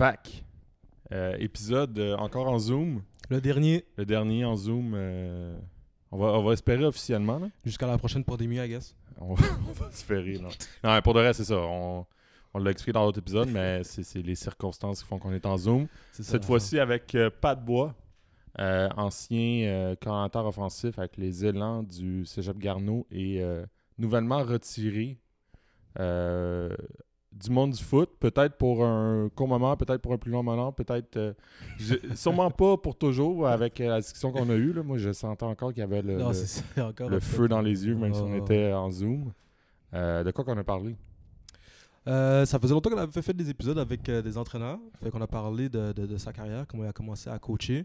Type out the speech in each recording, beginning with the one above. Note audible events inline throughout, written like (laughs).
Fac. Euh, épisode euh, encore en Zoom. Le dernier. Le dernier en Zoom. euh, on, va, on va espérer officiellement. Là. Jusqu'à la prochaine pandémie, I guess. On, va, (laughs) on va espérer. Non. non, mais pour de vrai, c'est ça. On, on l'a expliqué dans l'autre épisode, mais (laughs) c'est c'est les circonstances qui font qu'on est en Zoom. C'est ça, Cette la fois-ci avec euh, Pat Bois, euh, ancien euh, coordinateur offensif avec les élans du Cégep Garneau et euh, nouvellement retiré euh, du monde du foot, peut-être pour un court moment, peut-être pour un plus long moment, peut-être euh, sûrement pas pour toujours avec euh, la discussion qu'on a eue. là. Moi, je sentais encore qu'il y avait le, Non, ça, feu dans les yeux, même si on était en Zoom. Euh, de quoi qu'on a parlé? Euh, ça faisait longtemps qu'on avait fait des épisodes avec des entraîneurs. Fait qu'on a parlé de, de- de sa carrière, comment il a commencé à coacher.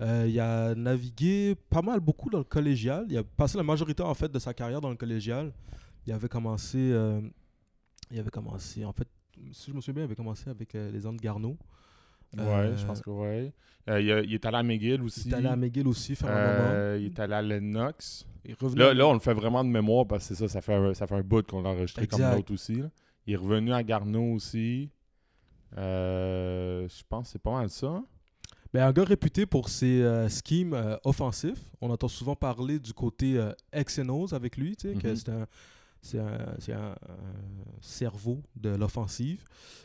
Il a navigué pas mal, beaucoup dans le collégial. Il a passé la majorité en fait de sa carrière dans le collégial. Il avait commencé, il avait commencé, en fait, si je me souviens bien, il avait commencé avec euh, les Andes Garneau. Ouais, Euh, je pense que oui. il, a- il est allé à McGill aussi. Il est allé à McGill aussi faire un moment. Euh, il est allé à Lennox. Là, là, on le fait vraiment de mémoire parce que c'est ça, ça fait un, ça fait un bout qu'on l'a enregistré comme l'autre aussi. là. Il est revenu à Garneau aussi. Euh, je pense que c'est pas mal ça. Ben, un gars réputé pour ses euh, schemes euh, offensifs. On entend souvent parler du côté euh, avec lui, tu sais, que Mhm. c'est un, c'est un, un cerveau de l'offensive.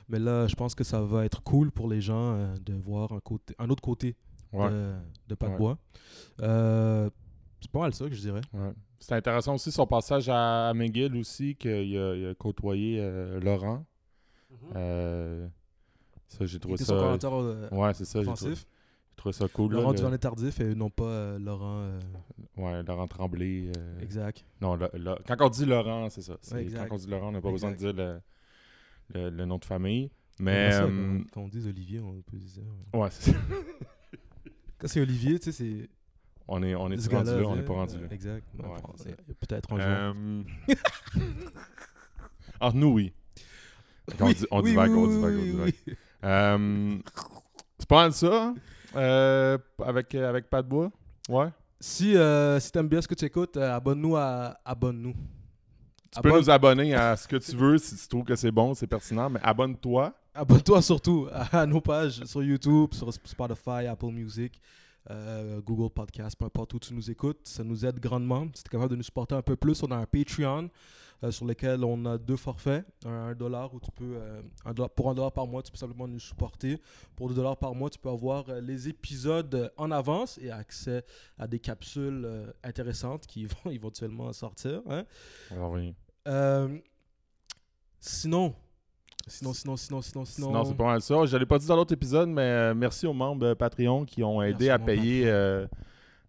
Mais là, je pense que ça va être cool pour les gens euh, de voir un, côté, un autre côté Ouais. de, de Pat Ouais. Bois. Euh, c'est pas mal ça que je dirais. ouais. C'est intéressant aussi son passage à, à McGill aussi, qu'il a, côtoyé euh, Laurent. Euh, ça, j'ai trouvé ça. son Ouais, c'est ça. Offensif. Trouvé ça cool. là, Laurent le- et non pas euh, Laurent. euh, Ouais, Laurent Tremblay. euh, exact. Non, le- le- quand on dit Laurent, c'est ça. Ouais, exact. quand on dit Laurent, on n'a pas besoin de Exact. dire le, nom de famille. Mais. Ça, euh, quand, quand on dit Olivier, on peut dire. ouais. ouais, c'est ça. Quand c'est Olivier, tu sais, c'est. On est, on est rendu là, on n'est pas rendu là. Exact. Ouais. Peut-être un jour. Euh, Entre nous, oui. On, Oui, dit, on oui, divague, oui, on divague, on divague. c'est pas mal ça, hein? Euh, avec, avec Pat Bois? Ouais. Si, euh, si t'aimes bien ce que tu écoutes, euh, abonne-nous à Abonne-nous. Tu peux nous abonner à ce que tu veux si tu trouves que c'est bon, c'est pertinent, mais abonne-toi. Abonne-toi surtout à nos pages sur YouTube, sur Spotify, Apple Music, euh, Google Podcast, peu importe où tu nous écoutes. Ça nous aide grandement. Si tu es capable de nous supporter un peu plus, on a un Patreon euh, sur lequel on a deux forfaits. Un, dollar où tu peux, euh, un dollar- pour un dollar par mois, tu peux simplement nous supporter. Pour deux dollars par mois, tu peux avoir les épisodes en avance et accès à des capsules intéressantes qui (laughs) vont éventuellement sortir. hein. Revenir. Euh, sinon, sinon, sinon, sinon, sinon, sinon. Sinon, c'est pas mal ça. Je l'ai pas dit dans l'autre épisode, mais euh, merci aux membres euh, Patreon qui ont aidé Merci à payer euh,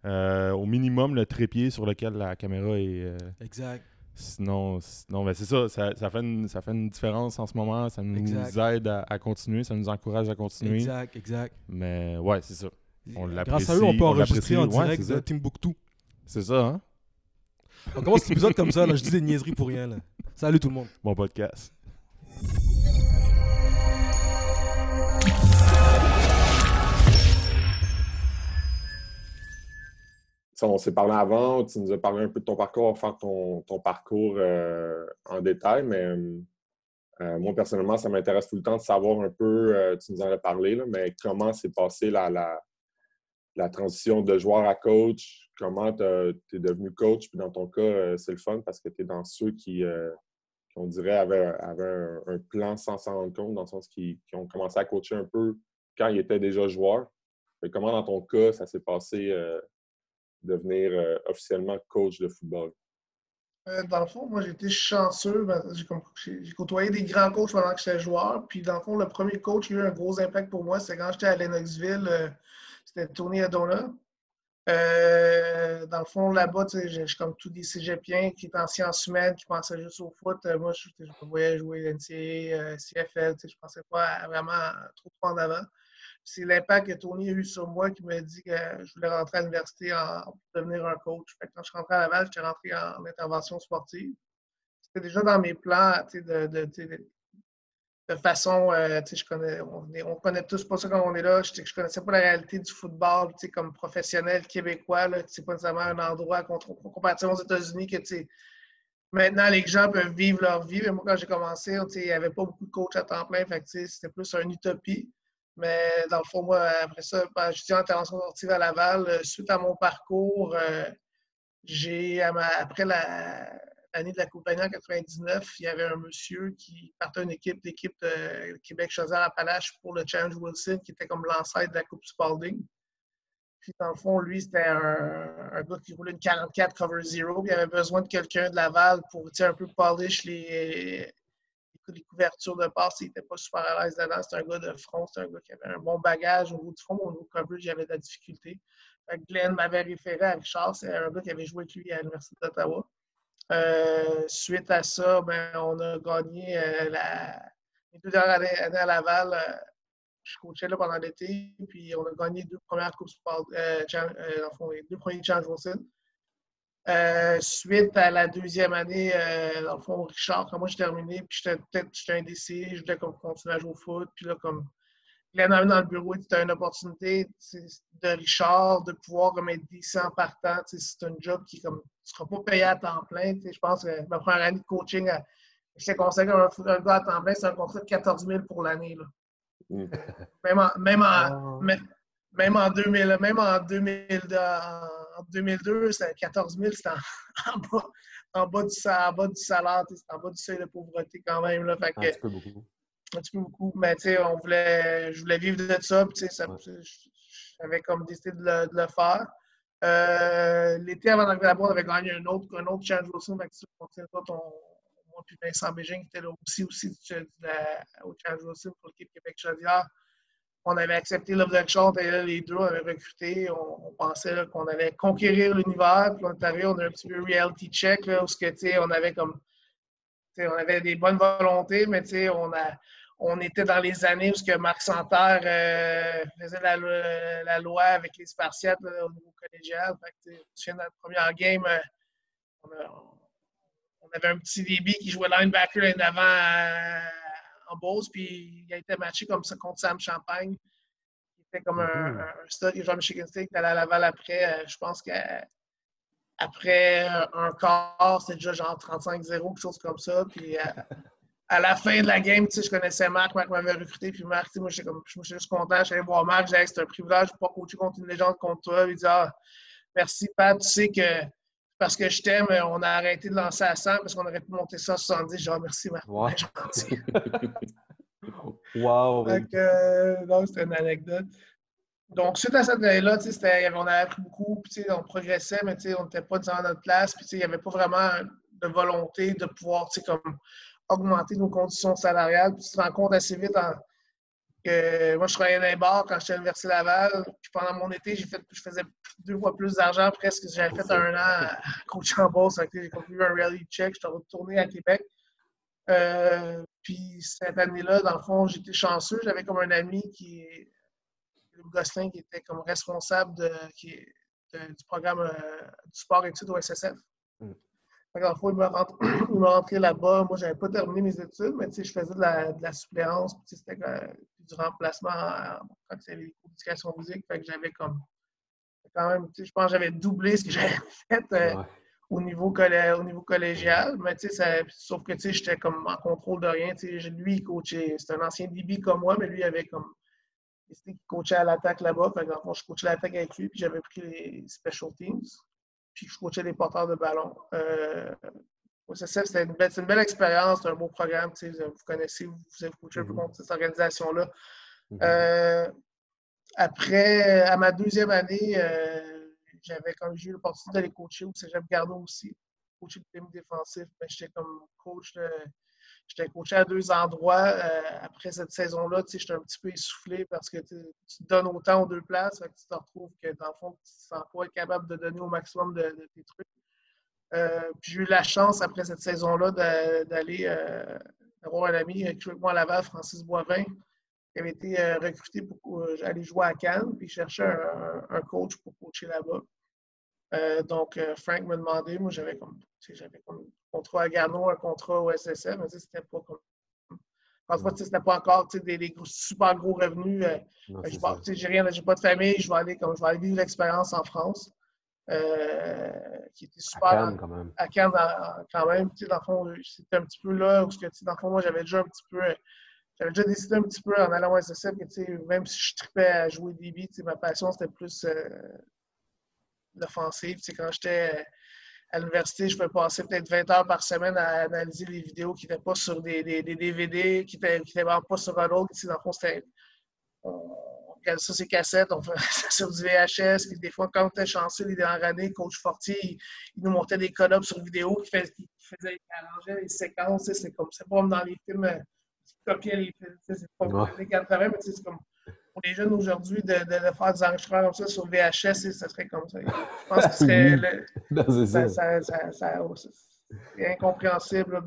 euh, au minimum le trépied sur lequel la caméra est. euh, Exact. sinon, sinon ben c'est ça, ça, ça fait une, ça fait une différence en ce moment. Ça nous Exact. aide à, à continuer, ça nous encourage à continuer. Exact, exact. Mais ouais, c'est ça. On Grâce à eux, on peut on enregistrer en. Ouais, direct c'est de ça. Timbuktu. C'est ça, hein? On commence cet épisode comme ça, là, je dis des niaiseries pour rien. Là. Salut tout le monde. Bon podcast. On s'est parlé avant, tu nous as parlé un peu de ton parcours, on faire ton, ton parcours euh, en détail, mais euh, euh, moi, personnellement, ça m'intéresse tout le temps de savoir un peu, tu nous en as parlé, mais comment s'est passée la, transition de joueur à coach, comment tu es devenu coach, puis dans ton cas, c'est le fun parce que tu es dans ceux qui, qu'on dirait, avaient, un, plan sans s'en rendre compte, dans le sens qui, qui ont commencé à coacher un peu quand ils étaient déjà joueurs. Mais comment, dans ton cas, ça s'est passé devenir euh, officiellement coach de football? Euh, dans le fond, moi, j'ai été chanceux. ben, J'ai côtoyé des grands coachs pendant que j'étais joueur. Puis, dans le fond, le premier coach qui a eu un gros impact pour moi, c'est quand j'étais à Lennoxville. euh, C'était Tony Adona. Euh, dans le fond, là-bas, j'ai j'ai comme tous des cégepiens qui étaient en sciences humaines, qui pensaient juste au foot. Moi, je, je voyais jouer NCA, CFL. Je pensais pas vraiment trop en avant. C'est l'impact que Tony a eu sur moi qui m'a dit que je voulais rentrer à l'université pour devenir un coach. Fait quand je suis rentré à Laval, j'étais rentré en, intervention sportive. C'était déjà dans mes plans de, de, de- de façon, euh, je connais, on, on connaît tous pas ça quand on est là. Je, je connaissais pas la réalité du football comme professionnel québécois. C'est pas nécessairement un endroit comparativement aux États-Unis que Maintenant, les gens peuvent vivre leur vie. Mais moi, quand j'ai commencé, il n'y avait pas beaucoup de coachs à temps plein. C'était plus une utopie. Mais dans le fond, moi, après ça, ben, j'étais en intervention sportive à Laval. Euh, suite à mon parcours, euh, j'ai, après l'année de la Coupe en 99, il y avait un monsieur qui partait une équipe, l'équipe de Québec Chaudière-Appalaches pour le Challenge Wilson, qui était comme l'ancêtre de la Coupe Spalding. Puis, dans le fond, lui, c'était un, gars qui roulait une 44 Cover Zero. Il avait besoin de quelqu'un de Laval pour un peu polish les, les couvertures de passe. Il n'était pas super à l'aise dedans. C'était un gars de front. C'était un gars qui avait un bon bagage au niveau du front. Au niveau coverage, il avait de la difficulté. Glenn m'avait référé à Richard. C'est un gars qui avait joué avec lui à l'Université d'Ottawa. Euh, suite à ça, ben, on a gagné euh, la, les deux dernières années, à Laval. Euh, je coachais là pendant l'été, puis on a gagné deux premières Coupes euh, fond, les deux premiers Challenge Wilson. Euh, suite à la deuxième année, euh, dans le fond, Richard, quand moi j'ai terminé, puis j'étais peut-être j'étais indécis, je voulais comme continuer à jouer au foot, puis là, comme Glenn dans le bureau, c'était une opportunité de Richard de pouvoir comme, être décent partant. C'est un job qui comme, ne sera pas payé à temps plein. Je pense que ma première année de coaching, je t'ai conseillé comme un, gars à temps plein, c'est un contrat de 14 000 pour l'année. Mm. Même en, même en, ah. même, en 2000, même en 2000, en 2002, c'était 14 000, c'était en, bas, en, bas, du, en bas du salaire, c'était en bas du seuil de pauvreté quand même. Là, fait un petit peu beaucoup. Un petit peu beaucoup, mais tu sais, on voulait, je voulais vivre de ça, puis ça, j'avais comme décidé de le, de le faire. Euh, L'été avant d'arriver là-bas, on avait gagné un autre, un autre Challenge Wilson, fait que tu continues ton, moi puis Vincent Bégin qui était là aussi, aussi de la, au Challenge Wilson pour l'équipe Québec-Chaudière on avait accepté l'offre là, les deux, on avait recruté. On, pensait qu'on allait conquérir l'univers. Puis on est arrivé, a un petit peu reality check, où on avait comme. On avait des bonnes volontés, mais on, était dans les années où Marc Santerre euh, faisait la, loi avec les Spartiates au niveau collégial. Fait que, notre première game, euh, on, avait un petit débit qui jouait linebacker en avant. À, en Beauce, puis il a été matché comme ça contre Sam Champagne. Il était comme un, mm-hmm. un, stud, il jouait à Michigan State, il allé à Laval après. Euh, je pense qu'après un quart, c'était déjà genre 35-0, quelque chose comme ça. Puis euh, à la fin de la game, je connaissais Marc, Marc m'avait recruté, puis Marc, moi, je suis juste content, j'allais voir Marc, j'ai c'est un privilège de pouvoir coacher contre une légende contre toi. Il dit ah, merci Pat, tu sais que parce que je t'aime, on a arrêté de lancer à 100 parce qu'on aurait pu monter ça à 70. Genre, merci, Marc. Wow. (laughs) wow. Donc, euh, c'était une anecdote. Donc, suite à cette année-là, on avait appris beaucoup, puis on progressait, mais on n'était pas dans notre place, puis il n'y avait pas vraiment de volonté de pouvoir comme, augmenter nos conditions salariales. Puis tu te rends compte assez vite en, moi, je travaillais dans les bars quand j'étais à l'Université Laval. Puis pendant mon été, fait, je faisais deux fois plus d'argent presque. J'avais fait un an à coach en bourse. J'ai conclu un reality check. J'étais retourné à Québec. Euh, puis cette année-là, dans le fond, j'étais chanceux. J'avais comme un ami qui est Gosselin, qui était comme responsable de, qui, du programme euh, du sport études au SSF. Mm. Dans le fond, (clears throat) il m'a rentré, là-bas. Moi, je n'avais pas terminé mes études, mais je faisais de la, de la suppléance. C'était du remplacement quand il y avait les cours d'éducation physique. Fait que j'avais comme quand même, je pense que j'avais doublé ce que (laughs) j'avais fait euh, au, niveau au niveau collégial. Mais ça, sauf que j'étais comme en contrôle de rien. Lui, il coachait. C'était un ancien DB comme moi, mais lui avait comme il coachait à l'attaque là-bas. Fait que, je coachais l'attaque avec lui, puis j'avais pris les special teams. Puis je coachais les porteurs de ballon. Euh, c'était une, une, belle expérience, c'est un beau programme. Vous connaissez, vous avez coaché un peu contre cette organisation-là. Mm-hmm. Euh, après, à ma deuxième année, euh, j'avais comme j'ai eu l'opportunité d'aller coacher au Cégep Garneau aussi, coacher le team défensif. Mais j'étais comme coach J'étais coaché à deux endroits. Euh, après cette saison-là, j'étais un petit peu essoufflé parce que tu donnes autant aux deux places, que tu te retrouves que dans le fond, tu ne sens pas capable de donner au maximum de tes trucs. Euh, j'ai eu la chance, après cette saison-là, d'aller euh, avoir un ami qui jouait avec moi à Laval, Francis Boivin, qui avait été euh, recruté pour aller jouer à Cannes, puis cherchait un coach pour coacher là-bas. donc, Frank m'a demandé, moi j'avais comme, j'avais comme un contrat à Gano, un contrat au SSM, mais c'était pas comme. Fait, c'était pas encore des, des, super gros revenus. Je j'ai rien, j'ai pas de famille, je vais aller comme je vais aller vivre l'expérience en France. Euh, qui était super. À Cannes, quand même. À Cannes, quand même. Dans le fond, c'était un petit peu là où, dans le fond, moi, j'avais déjà un petit peu. j'avais déjà décidé un petit peu en allant au SSF que même si je tripais à jouer DB, ma passion c'était plus euh, l'offensive. Quand j'étais à l'université, je pouvais passer peut-être 20 heures par semaine à analyser les vidéos qui n'étaient pas sur des, DVD, qui n'étaient pas sur un autre. Dans le fond, c'était. On regardait ça, ces cassettes, on faisait (laughs) ça sur du VHS. Puis des fois, quand on était chanceux les dernières années, Coach Fortier, il, nous montait des call sur vidéo qui, faisait, qui faisait, arrangeait les séquences. C'est comme, c'est pas comme dans les films, euh, qui copiaient les films. C'est pas comme les 80, mais c'est comme pour les jeunes aujourd'hui de, de, faire des enregistrements comme ça sur VHS, ça serait comme ça. Je pense que ce (laughs) serait. le, (laughs) ça, ça, ça, c'est incompréhensible.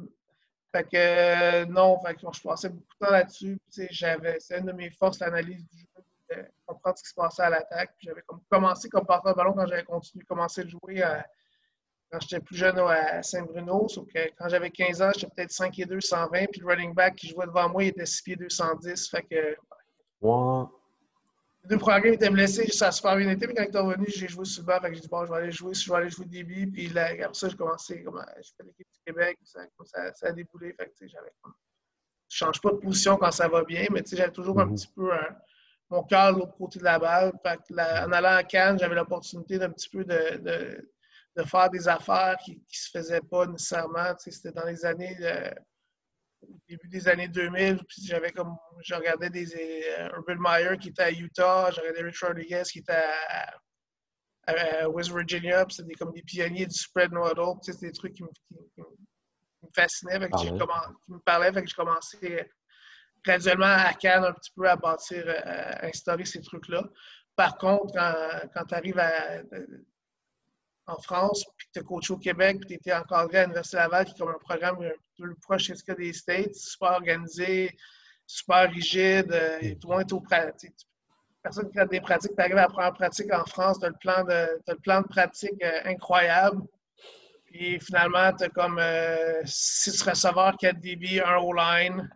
Fait que euh, non, fait que, je passais beaucoup de temps là-dessus. J'avais, c'est une de mes forces, l'analyse du jeu, de comprendre ce qui se passait à l'attaque. J'avais comme commencé comme porteur de ballon quand j'avais continué commencé à jouer quand j'étais plus jeune à Saint-Bruno. Sauf que quand j'avais 15 ans, j'étais peut-être 5 et 2, 120. Puis le running back qui jouait devant moi, il était 6 pieds 210. Fait que les deux premiers étaient blessés, ça a super bien été, mais quand ils sont revenus, j'ai joué sur le banc, j'ai dit bon, je vais aller jouer, je vais aller jouer débit, puis là, après ça, j'ai commencé, comme, j'ai fait l'équipe du Québec, ça, ça, ça a déboulé, fait que, j'avais je change pas de position quand ça va bien, mais j'avais toujours un mhm. petit peu mon cœur de l'autre côté de la balle. Fait que en allant à Cannes, j'avais l'opportunité d'un petit peu de, de, de, faire des affaires qui ne se faisaient pas nécessairement. C'était dans les années euh, début des années 2000, puis j'avais comme, je regardais des euh, Urban Meyer qui était à Utah, je regardais Richard Rodriguez qui était à, West Virginia, puis c'était comme des pionniers du spread model, c'est des trucs qui me, fascinaient, fait que ah qui me parlaient, fait que j'ai commencé graduellement à Cannes un petit peu à bâtir, euh, à instaurer ces trucs-là. Par contre, quand, quand tu arrives à, en France, puis tu as coaché au Québec, puis tu étais encadré à l'Université Laval, qui est comme un programme un peu plus proche de des States, super organisé, super rigide, euh, et tout le monde est au pratique. Personne qui a des pratiques, tu arrives à la première pratique en France, tu as, le plan de, pratique euh, incroyable. Puis finalement, tu as comme euh, six receveurs, quatre DB, un O-line,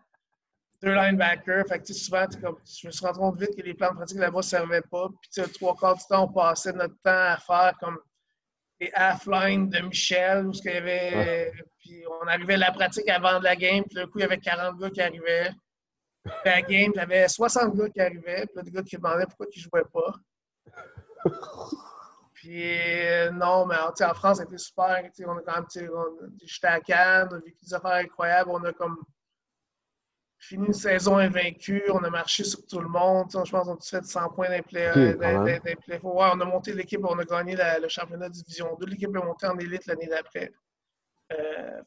deux linebackers. Fait que souvent, comme, je me suis rendu compte vite que les plans de pratique là-bas ne servaient pas. Puis trois quarts du temps, on passait notre temps à faire comme les half-line de Michel, où il y avait. Puis on arrivait à la pratique avant de la game, puis d'un coup, il y avait 40 gars qui arrivaient. Puis à la game, il y avait 60 gars qui arrivaient, puis des gars qui demandaient pourquoi ils ne jouaient pas. (laughs) Puis euh, non, mais en France, c'était super. On a quand même, j'étais à Cannes, on a vécu des affaires incroyables. On a comme fini une saison invaincue, on a marché sur tout le monde. Je pense qu'on a fait 100 points ouais, on a monté l'équipe, on a gagné le championnat de Division 2. L'équipe est montée en élite l'année d'après. Euh,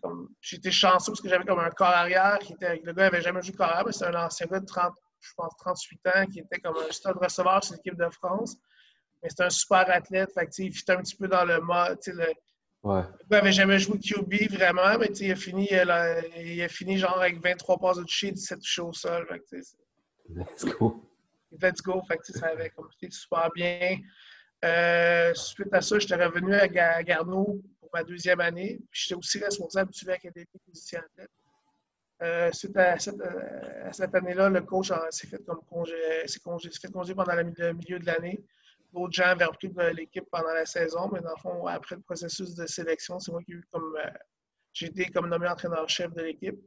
comme... J'étais chanceux parce que j'avais comme un corps arrière qui était. Le gars n'avait jamais joué corps arrière, mais c'est un ancien gars de 30, je pense 38 ans qui était comme un stade receveur sur l'équipe de France. Mais c'est un super athlète. Fait il fit un petit peu dans le mode. Le, Ouais. Il n'avait jamais joué QB vraiment, mais il a, fini, euh, il a fini genre avec 23 passes de toucher, 17 touchés au sol. Let's go. Let's go. Fait que, ça avait été super bien. Euh, suite à ça, j'étais revenu à Garneau pour ma deuxième année. J'étais aussi responsable du académique musicien euh, suite à cette, euh, cette année-là, le coach s'est fait comme congé, congé, fait congé pendant le milieu de l'année d'autres gens avaient repris l'équipe pendant la saison, mais dans le fond, après le processus de sélection, c'est moi qui ai eu comme. Euh, j'ai été comme nommé entraîneur-chef de l'équipe.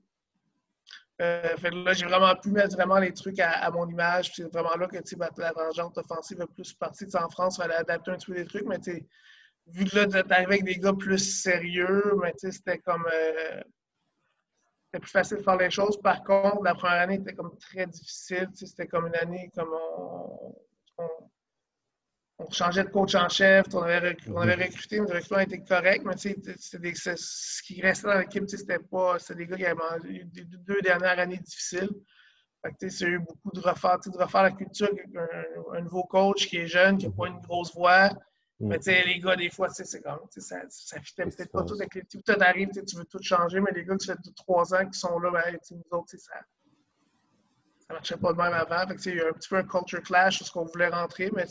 Euh, là, j'ai vraiment pu mettre vraiment les trucs à, mon image. C'est vraiment là que la tangente offensive a plus parti. en France, il fallait adapter un petit peu des trucs, mais vu que là, arrivé avec des gars plus sérieux, mais c'était comme. Euh, c'était plus facile de faire les choses. Par contre, la première année était comme très difficile. C'était comme une année comme on changeait de coach en chef, on avait, recruté, on avait recruté mais le recrutement était correct, mais ce qui restait dans l'équipe, c'était pas. C'était des gars qui avaient eu les deux dernières années difficiles. Fait eu beaucoup de refaire, de refaire la culture avec un, nouveau coach qui est jeune, qui n'a pas une grosse voix. Mm. Mais les gars, des fois, c'est comme ça ne fitait peut-être pas tout avec les. Tout arrive, tu veux tout changer, mais les gars qui ça fait trois ans qui sont là, ben, nous autres, ça ne marchait pas de même avant. Fait il y a eu un petit peu un culture clash sur ce qu'on voulait rentrer, mais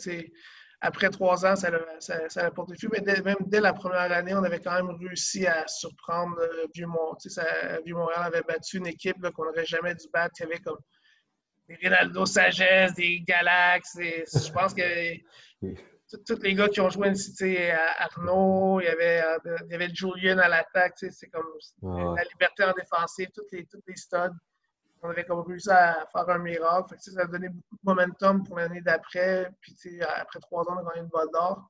après trois ans, ça, ça, ça a porté fruit. Mais même dès la première année, on avait quand même réussi à surprendre euh, Vieux-Montréal. Vieux-Montréal avait battu une équipe qu'on n'aurait jamais dû battre. Il y avait comme des Rinaldo Sagesse, des Galax. je pense que (laughs) tous les gars qui ont joué à Arnaud, il y avait, euh, il y avait Julian à l'attaque. C'est comme la liberté en défensive, toutes les, toutes les studs. On avait comme réussi à faire un miracle. Fait que, ça a donné beaucoup de momentum pour l'année d'après. Puis après trois ans, on a gagné une bol d'or.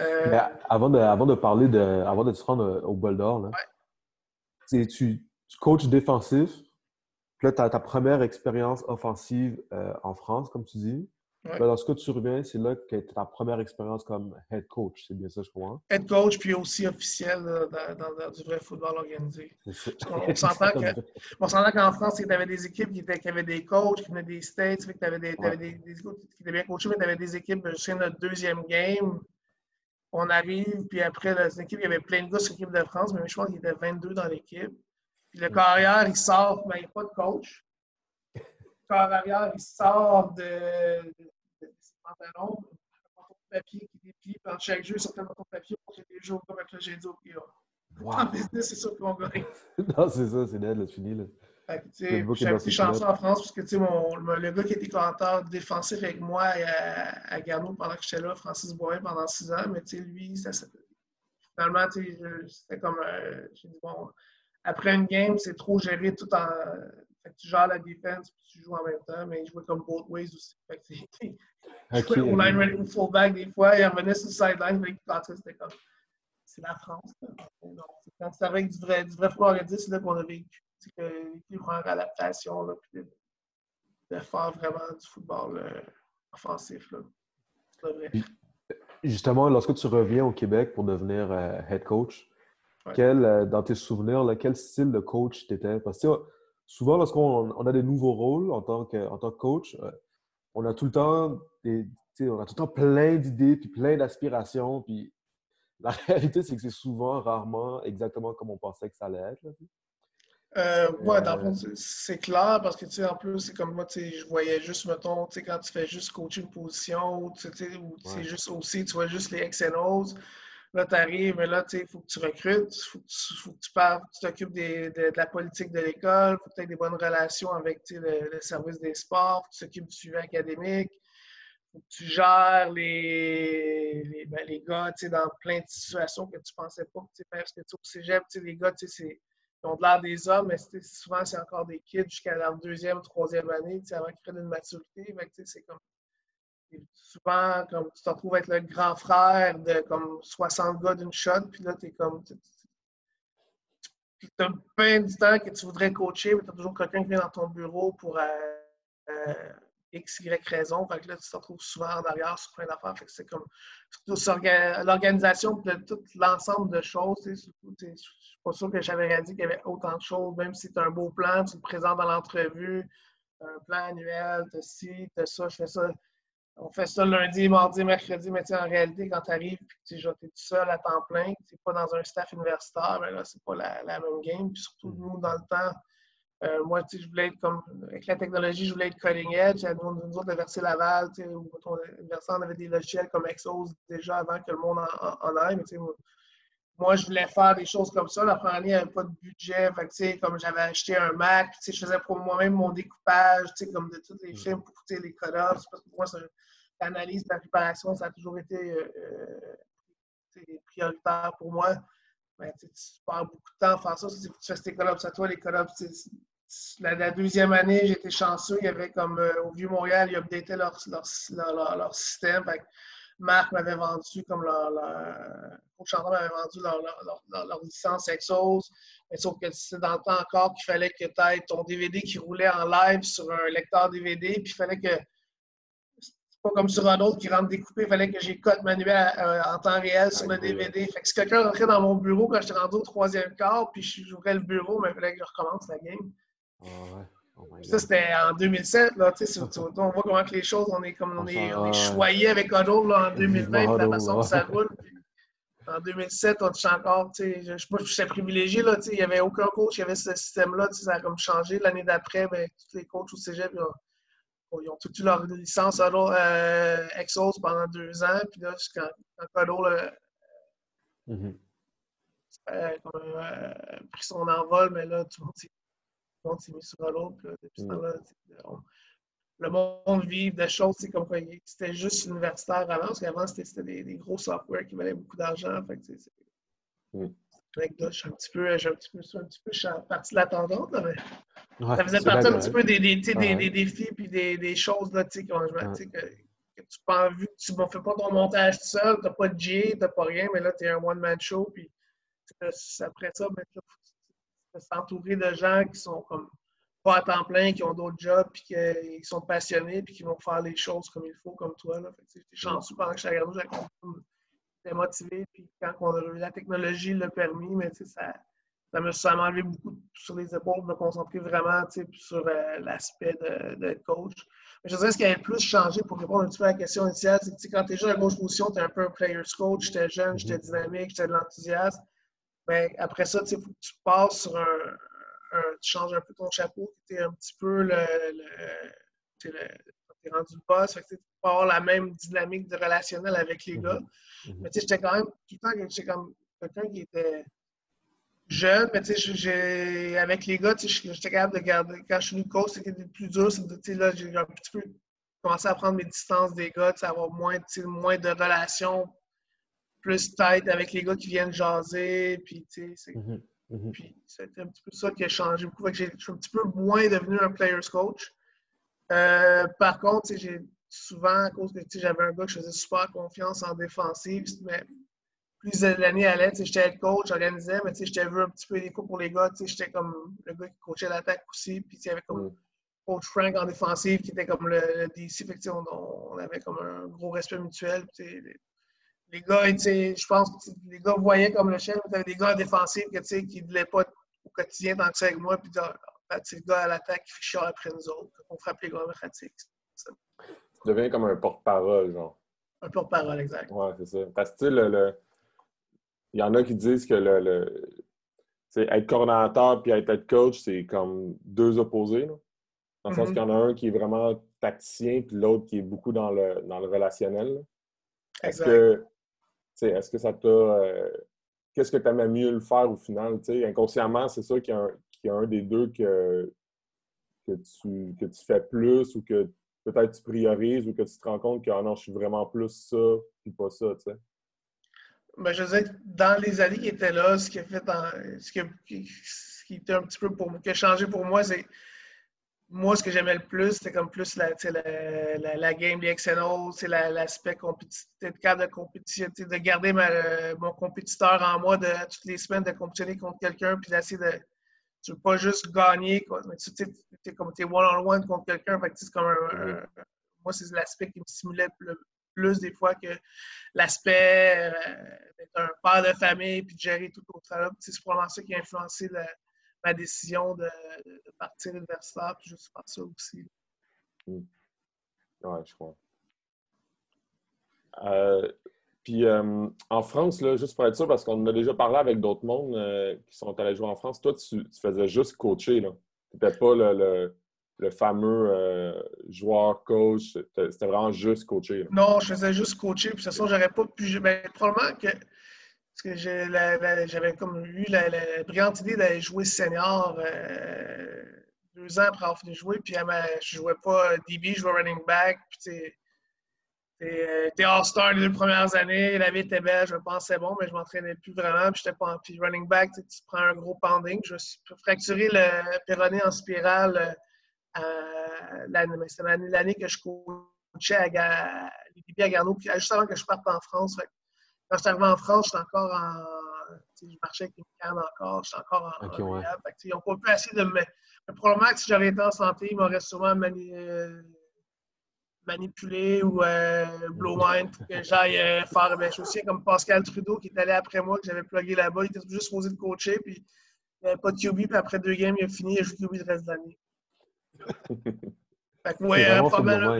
Euh, avant, de, avant de parler de. Avant de se rendre au bol d'or, tu, tu coaches défensif. Puis là, tu as ta première expérience offensive euh, en France, comme tu dis. Ouais. Là, lorsque tu reviens, c'est là que tu ta première expérience comme head coach. C'est bien ça, je crois. Head coach, puis aussi officiel dans, du vrai football organisé. (laughs) On, s'entend qu'en France, tu avais des équipes qui, étaient, qui, avaient des coachs qui venaient des States, tu avais des, avais des, des, équipes qui étaient bien coachées, mais tu avais des équipes jusqu'à notre deuxième game. On arrive, puis après, l'équipe, il y avait plein de gars sur l'équipe de France, mais je crois qu'il y était 22 dans l'équipe. Puis le carrière, il sort, mais ben, il n'y a pas de coach. Le corps arrière, il sort de, pantalons, un de papier qui déplie, puis chaque jeu, sur un de papier pour que les jours comme avec le j'ai dit au pire. En business, c'est sûr qu'on gagne. non, c'est ça, c'est net, c'est fini. Là. J'ai un petit chanceux en France parce que mon, le gars qui était commentateur défensif avec moi à, à Garneau pendant que j'étais là, Francis Boyer, pendant six ans, mais lui, ça, finalement, c'était comme. Euh, j'ai dit, bon, après une game, c'est trop géré tout en. Fait que tu gères la défense puis tu joues en même temps, mais il jouait comme both ways aussi. Fait que okay. au line running fullback des fois, il revenait sur le sideline, mais c'était comme. C'est la France. Quand c'est avec du vrai, du vrai c'est là qu'on a vécu. C'est que l'équipe prend l'adaptation, là, puis de, de, faire vraiment du football euh, offensif. Là. Vrai. Justement, lorsque tu reviens au Québec pour devenir euh, head coach, quel, euh, dans tes souvenirs, là, quel style de coach tu étais? Parce que souvent, lorsqu'on on a des nouveaux rôles en tant que, en tant que coach, euh, on a tout le temps des, on a tout le temps plein d'idées puis plein d'aspirations. Puis (laughs) la réalité, c'est que c'est souvent, rarement, exactement comme on pensait que ça allait être. Là, euh, ouais, dans le fond, c'est clair parce que, tu sais, en plus, c'est comme moi, tu sais, je voyais juste, mettons, tu sais, quand tu fais juste coacher une position ou, tu sais, ou c'est juste aussi, tu vois juste les XNOs. Là, tu arrives, mais là, il faut que tu recrutes, il faut, que tu parles, tu t'occupes de, de, la politique de l'école, il faut que tu aies des bonnes relations avec le, le, service des sports, faut que tu t'occupes du suivi académique, faut que tu gères les, les, ben, gars dans plein de situations que tu ne pensais pas parce que au cégep, les gars, ils ont de l'air des hommes, mais souvent, c'est encore des kids jusqu'à leur deuxième, troisième année avant qu'ils prennent une maturité. C'est comme souvent, comme tu te retrouves être le grand frère de comme 60 gars d'une shot, puis là, tu es comme. Tu as plein du temps que tu voudrais coacher, mais tu as toujours quelqu'un qui vient dans ton bureau pour euh, euh, X, Y raison. Fait que là, tu te retrouves souvent en arrière sur plein d'affaires. Fait que c'est comme l'organisation de tout l'ensemble de choses. Je ne suis pas sûr que j'avais réalisé qu'il y avait autant de choses, même si as un beau plan, tu le présentes dans l'entrevue, un plan annuel, tu ci, tu ça, je fais ça on fait ça lundi, mardi, mercredi, mais en réalité, quand tu arrives et que tu es tout seul à temps plein, tu n'es pas dans un staff universitaire, ben là, c'est pas la, même game. Puis surtout, mm. nous, dans le temps, euh, moi, je voulais être comme, avec la technologie, je voulais être cutting edge. Nous, nous autres, Verser Laval, où on avait des logiciels comme Exos déjà avant que le monde en, en, aille. Mais, moi, je voulais faire des choses comme ça. La première année, il n'y avait pas de budget. Fait comme j'avais acheté un Mac, je faisais pour moi-même mon découpage, comme de tous les mm. films pour les cut-offs. Parce que pour moi, l'analyse la réparation, ça a toujours été euh, euh, prioritaire pour moi. Ben, tu perds beaucoup de temps à faire ça. Tu fais ces call à toi, les la, la, deuxième année, j'étais chanceux. Il y avait comme euh, au Vieux-Montréal, ils updataient leur, leur, leur, leur système. Marc m'avait vendu comme leur, leur coach m'avait vendu leur, leur, leur, licence Exos. Mais sauf que c'est dans le temps encore qu'il fallait que tu aies ton DVD qui roulait en live sur un lecteur DVD. Puis il fallait que pas comme sur un autre qui rentre découpé, il fallait que j'ai code manuel euh, en temps réel sur le DVD. Fait que si quelqu'un rentrait dans mon bureau quand j'étais rendu au troisième quart, puis j'ouvrais le bureau, mais il fallait que je recommence la game. Ah ouais. Oh ça, c'était en 2007. Là, on voit comment que les choses, on est comme on est, on est choyé avec Huddle en 2020, la façon dont ça roule. en 2007, on touche encore, je ne sais pas j'étais privilégié, là, il n'y avait aucun coach qui avait ce système-là, ça a comme changé. L'année d'après, ben, tous les coachs au cégep, ils ont toutes eu leur licence euh, Exos pendant deux ans, puis là, quand, quand a euh, pris son envol, mais là, tout le monde monde s'est mis sur l'autre. Depuis ce mm. le monde vit des choses, c'est comme quoi c'était juste universitaire avant, parce qu'avant, c'était des, des, gros software qui valaient beaucoup d'argent. Mm. je suis un petit peu, je un petit peu, un petit peu partie de la tendance, ça faisait partie un petit peu des, des, des, défis puis des, des choses là, que, que, tu pas vu, tu ne fais pas ton montage tout seul, tu n'as pas de G, tu n'as pas rien, mais là, tu es un one-man show, puis après ça, ben, tu peux s'entourer de gens qui sont comme pas à temps plein, qui ont d'autres jobs, puis qui sont passionnés, puis qui vont faire les choses comme il faut, comme toi. J'étais chanceux pendant que je suis à j'étais motivé, puis quand on a, la technologie l'a permis, mais ça, ça m'a enlevé beaucoup sur les épaules de me concentrer vraiment sur euh, l'aspect d'être coach. Mais je dirais ce qui a le plus changé pour répondre un petit peu à la question initiale, c'est que quand tu es jeune à gauche position, tu es un peu un player's coach, j'étais jeune, j'étais dynamique, j'étais de l'enthousiasme. Mais ben, après ça, tu passes sur un, Tu changes un peu ton chapeau, tu es un petit peu le. tu es rendu le boss, fait que tu peux avoir la même dynamique de relationnel avec les gars. Mm-hmm. Mm-hmm. Mais tu sais, j'étais quand même tout le temps j'étais comme quelqu'un qui était jeune, mais tu sais, avec les gars, j'étais capable de garder. Quand je suis venu coach, c'était plus dur. C'est là, j'ai un petit peu commencé à prendre mes distances des gars, avoir moins, moins de relations plus tight avec les gars qui viennent jaser. Puis, tu sais, mmh mmh Puis, c'était un petit peu ça qui a changé beaucoup. je suis un petit peu moins devenu un player's coach. Euh, par contre, j'ai souvent, à cause que j'avais un gars que je faisais super confiance en défensive, mais plus l'année allait, j'étais head coach, j'organisais, mais j'étais vu un petit peu les coups pour les gars. J'étais comme le gars qui coachait l'attaque aussi. Puis il y avait comme mm. coach Frank en défensive qui était comme le, DC. Fait on, on, avait comme un gros respect mutuel. Les, gars, je pense que les gars voyaient comme le chef. Avais des gars en défensive qui ne voulaient pas au quotidien tant que ça avec moi. Puis c'est le gars à l'attaque qui fait chier après nous autres. On frappe les gars en pratique. Tu deviens comme un porte-parole, genre. Un porte-parole, exact. Ouais, c'est ça. Parce que le, le il y en a qui disent que le, être coordinateur puis être head coach, c'est comme deux opposés. Dans le sens mm-hmm. qu'il y en a un qui est vraiment tacticien, puis l'autre qui est beaucoup dans le, dans le relationnel. Est-ce que, est-ce que ça t'a. Euh, qu'est-ce que tu aimais mieux le faire au final? inconsciemment, c'est sûr qu'il y, a un des deux que, que, tu, que tu fais plus ou que peut-être tu priorises ou que tu te rends compte que ah non, je suis vraiment plus ça puis pas ça. Ben, je veux dire, dans les années qui étaient là, ce qui a fait ce, qui, ce qui un petit peu pour qui a changé pour moi, c'est moi, ce que j'aimais le plus, c'était comme plus la, la, la, game, les XNO, l'aspect compétitif, de compétition, de garder mon compétiteur en moi de toutes les semaines, de compétitionner contre quelqu'un, puis d'essayer de. Tu veux pas juste gagner, mais tu es comme t'es one-on-one contre quelqu'un. c'est comme un, moi, c'est l'aspect qui me stimulait le, plus des fois que l'aspect euh, d'être un père de famille puis de gérer tout autre travail. C'est probablement ça qui a influencé ma décision de, partir universitaire puis juste faire ça aussi. Oui, Ouais, je crois. Euh, puis euh, en France, là, juste pour être sûr, parce qu'on a déjà parlé avec d'autres mondes qui sont allés jouer en France, toi, tu, faisais juste coacher. Tu n'étais pas le le fameux euh, joueur coach. C'était vraiment juste coacher. Non, je faisais juste coacher. Puis, de toute façon, j'aurais pas pu. Ben, probablement que. Parce que j'avais comme eu la, brillante idée d'aller jouer senior euh, deux ans après avoir fini de jouer. Puis, je jouais pas DB, je jouais running back. Puis, T'es All-Star les deux premières années, la vie était belle, je pensais bon, mais je m'entraînais plus vraiment. Puis, pas puis running back, tu prends un gros pounding. Je me suis fracturé le péroné en spirale euh, euh, l'année que je coachais à, les à Garneau, juste avant que je parte en France. Quand je suis arrivé en France, j'étais encore en. Je marchais avec une canne encore, j'étais encore en. Okay, ils n'ont pas pu essayer de me. Mais probablement que si j'avais été en santé, ils m'auraient sûrement euh, manipulé ou euh, blow (laughs) mind pour que j'aille euh, faire. Ben, je aussi comme Pascal Trudeau qui est allé après moi, que j'avais plugué là-bas. Il était juste posé de coacher, puis il n'y avait pas de QB, puis après deux games, il a fini, il a joué QB le reste de l'année (laughs) fait que, ouais,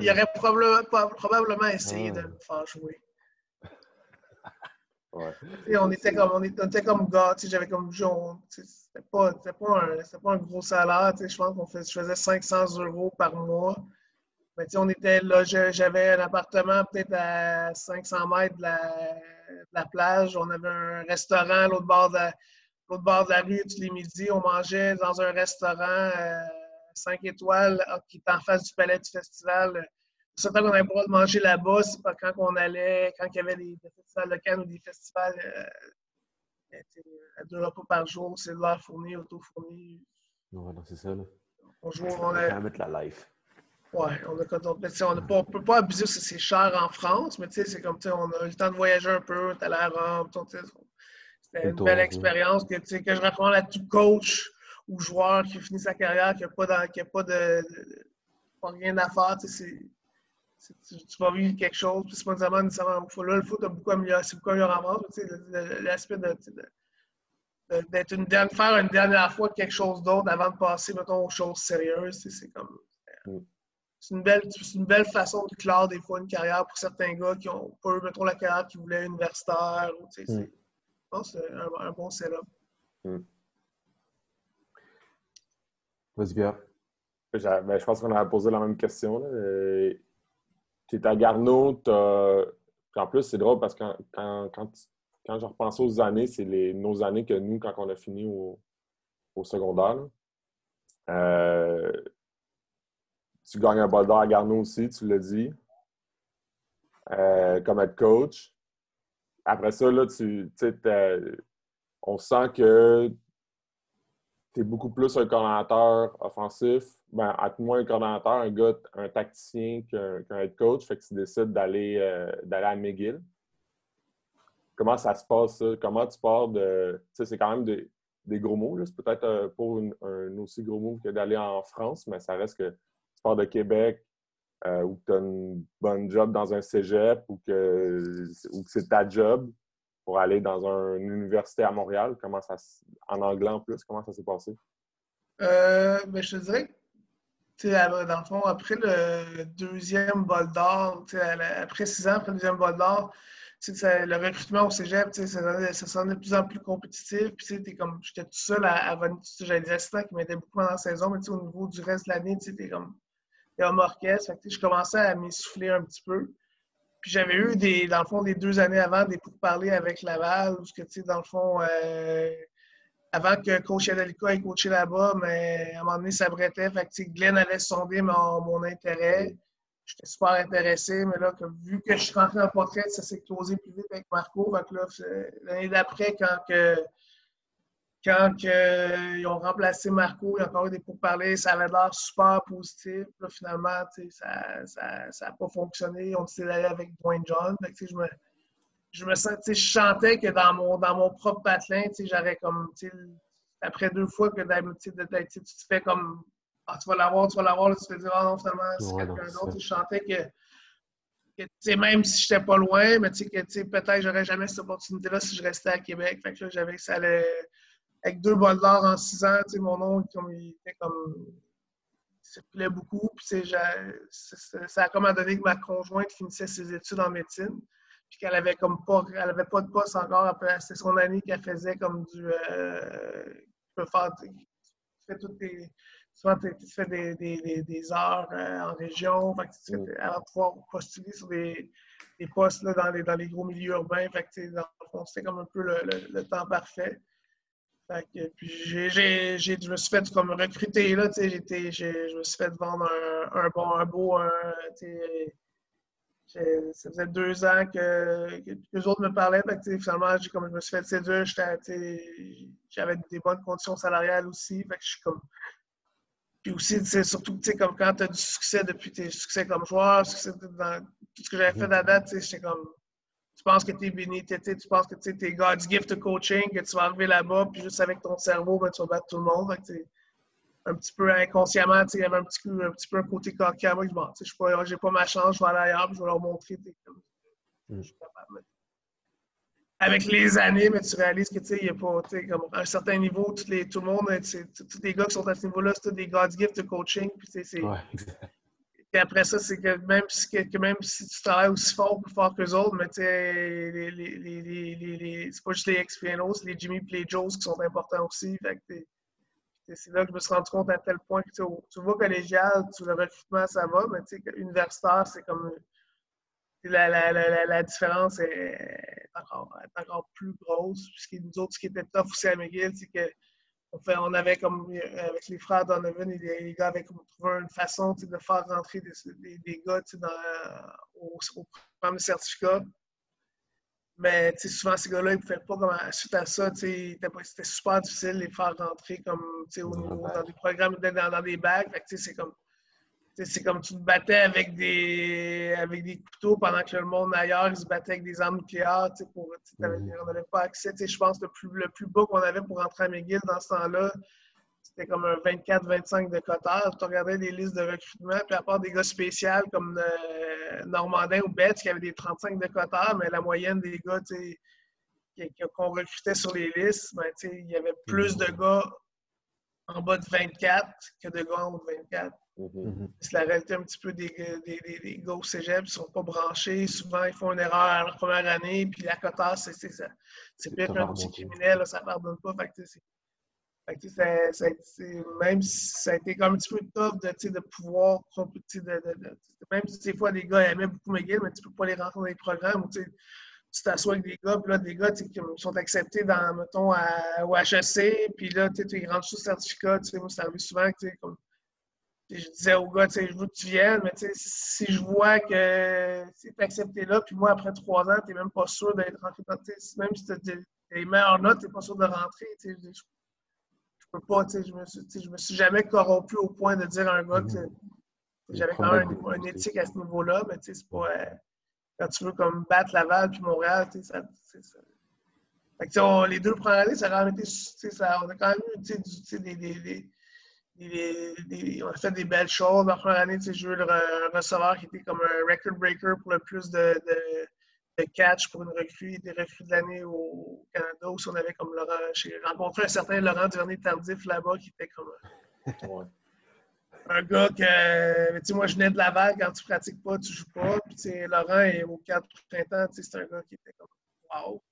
il, aurait probablement, probablement essayé de me faire jouer. On, était comme, on, était, comme gars, j'avais comme c'était pas, pas, un, pas un gros salaire, je pense qu'on je faisais 500 euros par mois. Mais on était là, j'avais un appartement peut-être à 500 mètres de la, plage. On avait un restaurant à l'autre bord, de, bord de la rue tous les midis. On mangeait dans un restaurant. Euh, 5 étoiles qui est en face du palais du festival. Le temps qu'on avait le droit de manger là-bas, c'est pas quand on allait, quand il y avait des, festivals Cannes ou des festivals euh, deux repas par jour, c'est de l'air fourni, auto-fourni. Non, non, c'est ça. Là. On joue, on a... mettre la life. Ouais, on a quand on, on peut pas abuser, c'est cher en France, mais c'est comme, on a eu le temps de voyager un peu, est allé à Rome, c'était une belle expérience que, que je recommande à tout coach ou joueur qui finit sa carrière, qui n'a pas, pas de, pas rien à faire, tu, vas vivre quelque chose, puis c'est pas nécessairement, faut, là, le foot a beaucoup amélioré, c'est beaucoup amélioré en l'aspect de, d'être une dernière, faire une dernière fois quelque chose d'autre avant de passer, mettons, aux choses sérieuses, c'est comme... Mm c'est une, belle, une belle façon de clore des fois une carrière pour certains gars qui ont pas eu, mettons, la carrière qu'ils voulaient universitaire. Ou, mm. Je pense que c'est un, bon setup. Mm. Vas-y, bien. Ben, je pense qu'on a posé la même question. Euh, tu es à Garneau, en plus, c'est drôle parce que quand, quand, quand, je repense aux années, c'est nos années que nous, quand on a fini au, au secondaire. Euh, tu gagnes un bol d'or à Garneau aussi, tu l'as dit, euh, comme être coach. Après ça, là, tu, on sent que tu es beaucoup plus un coordinateur offensif. Ben, à moins un coordinateur, un gars, un tacticien qu'un head coach. Fait que tu décides d'aller euh, à McGill. Comment ça se passe, ça? Comment tu pars de. Tu sais, c'est quand même des, des gros mots. C'est peut-être euh, pour un aussi gros mot que d'aller en France, mais ça reste que de Québec euh, ou que tu as une bonne job dans un cégep ou que, ou que c'est ta job pour aller dans une université à Montréal? Comment ça, en anglais en plus, comment ça s'est passé? Euh, ben, je te dirais que, dans le fond, après le deuxième bol d'or, après six ans, après le deuxième bol d'or, le recrutement au cégep, ça, ça sonne de plus en plus compétitif. Puis, comme, j'étais tout seul à, à J'avais des assistants qui m'aidaient beaucoup pendant la saison, mais au niveau du reste de l'année, tu comme et homme orchestre. je commençais à m'essouffler un petit peu. Puis j'avais eu, des, dans le fond, des deux années avant, des pourparlers avec Laval, où, que, dans le fond, euh, avant que Coach Adelica ait coaché là-bas, mais à un moment donné, ça brêtait. Fait que, Glenn allait sonder mon, mon intérêt. J'étais super intéressé, mais là, vu que je suis rentré en portrait, ça s'est closé plus vite avec Marco. l'année d'après, quand que, quand ils ont remplacé Marco, il y a encore eu des pourparlers, ça avait l'air super positif. Là, finalement, ça n'a pas fonctionné. On décidé d'aller avec Dwayne John. je me, je me sens, je chantais que dans mon, dans mon propre patelin, j'aurais comme, après deux fois que d'habitude, tu te fais comme, ah, tu vas l'avoir, tu vas l'avoir, tu te fais dire, ah non, finalement, c'est quelqu'un d'autre. Je chantais que, que même si je n'étais pas loin, mais que peut-être j'aurais jamais cette opportunité-là si je restais à Québec. Fait que j'avais ça allait, avec deux bols d'or en six ans, mon oncle, comme, il était comme. Il circulait beaucoup. Puis, ça a comme donné que ma conjointe finissait ses études en médecine. Puis qu'elle avait comme pas, elle avait pas de poste encore après. C'était son année qu'elle faisait comme du. Euh, tu peux faire. Tu fais toutes tes. Souvent, tu fais des, des, des, heures euh, en région. Fait que tu fais, avant de pouvoir postuler sur des, des postes là, dans, les, dans les gros milieux urbains. Fait que, dans le fond, c'était comme un peu le, le temps parfait puis j'ai, je me suis fait comme recruter, là, j'étais, je me suis fait vendre un, bon, un beau, ça faisait deux ans que, que, les autres me parlaient. finalement, j'ai, comme je me suis fait séduire, j'avais des bonnes conditions salariales aussi. Fait que je suis comme... Puis aussi, surtout comme quand tu as du succès depuis tes succès comme joueur, succès dans tout ce que j'avais fait à date, j'étais comme tu penses que tu es béni, tu penses que tu es God's gift de coaching, que tu vas arriver là-bas, puis juste avec ton cerveau, ben, tu vas battre tout le monde. un petit peu inconsciemment, il y avait un petit, peu, un petit peu un côté coquin. Moi, je n'ai pas, ma chance, je vais aller ailleurs, je vais leur montrer. Mm. Je suis capable. Avec les années, mais tu réalises que il y a pas, comme à un certain niveau, les, tout le monde, tous les gars qui sont à ce niveau-là, c'est des God's gift de coaching. Puis, c'est, ouais, et après ça, c'est que même, si, que même si tu travailles aussi fort, plus fort que les autres, mais tu les, les, c'est pas juste les XPNO, c'est les Jimmy et les Joes qui sont importants aussi. c'est là que je me suis rendu compte à tel point que tu vois collégial, tu, le recrutement, ça va, mais tu sais, universitaire, c'est comme. La, la, la, la, différence est encore, est encore plus grosse. Puisque nous autres, ce qui était tough aussi à McGill, c'est que on, avait comme, euh, avec les frères Donovan et les, gars avaient trouvé une façon de faire rentrer des, des, gars dans, au, au, programme de certificat. Mais souvent, ces gars-là, ils ne pouvaient pas, comme, suite à ça, c'était super difficile de les faire rentrer comme, au niveau, dans des programmes, dans, dans des bacs. C'est comme, c'est comme tu te battais avec des, avec des couteaux pendant que le monde ailleurs, il se battait avec des armes nucléaires. Pour, mhm. On n'avait pas accès. Je pense que le plus, le plus bas qu'on avait pour rentrer à McGill dans ce temps-là, c'était comme un 24-25 de cotard. Tu regardais des listes de recrutement, puis à part des gars spéciaux comme euh, Normandin ou Betts qui avaient des 35 de cotard, mais la moyenne des gars qu'on recrutait sur les listes, ben, il y avait plus de gars en bas de 24 que de gars en haut de 24. Mm-hmm. C'est la réalité un petit peu des, des, des, gars au cégep, ils ne sont pas branchés. Souvent, ils font une erreur à leur première année, puis la cotard, c'est pire qu'un petit criminel, ça ne pardonne pas. Fait même si ça a été comme un petit peu tough de, de pouvoir, de, de, même si des fois les gars aimaient beaucoup McGill, mais tu ne peux pas les rentrer dans les programmes où tu t'assois avec des gars, puis là, des gars qui sont acceptés dans, mettons, à, au HEC, puis là, tu rentres sous certificat. Moi, ça arrive souvent que, comme, je disais aux gars, je veux que tu viennes, mais si je vois que c'est accepté là, puis moi, après trois ans, tu n'es même pas sûr d'être rentré dans. Même si tu as les meilleures notes, tu n'es pas sûr de rentrer. Je, je peux pas, je me, suis, je me suis jamais corrompu au point de dire à un gars que mhm. j'avais quand même une, éthique à ce niveau-là, mais c'est pas. Euh, quand tu veux comme battre Laval puis Montréal, ça. ça. Fait que, on, les deux premières années, ça a quand même été. Ça, on a quand même eu des, des on a fait des belles choses. La première année, j'ai eu un receveur qui était comme un record breaker pour le plus de, de, catch pour une recrue, des recrues de l'année au Canada, on avait comme Laurent. J'ai rencontré un certain Laurent Duvernay Tardif là-bas qui était comme un (laughs) gars que, tu sais, moi, je venais de Laval, quand tu pratiques pas, tu joues pas. Puis, tu sais, Laurent est au cadre du printemps, tu sais, c'est un gars qui était comme wow.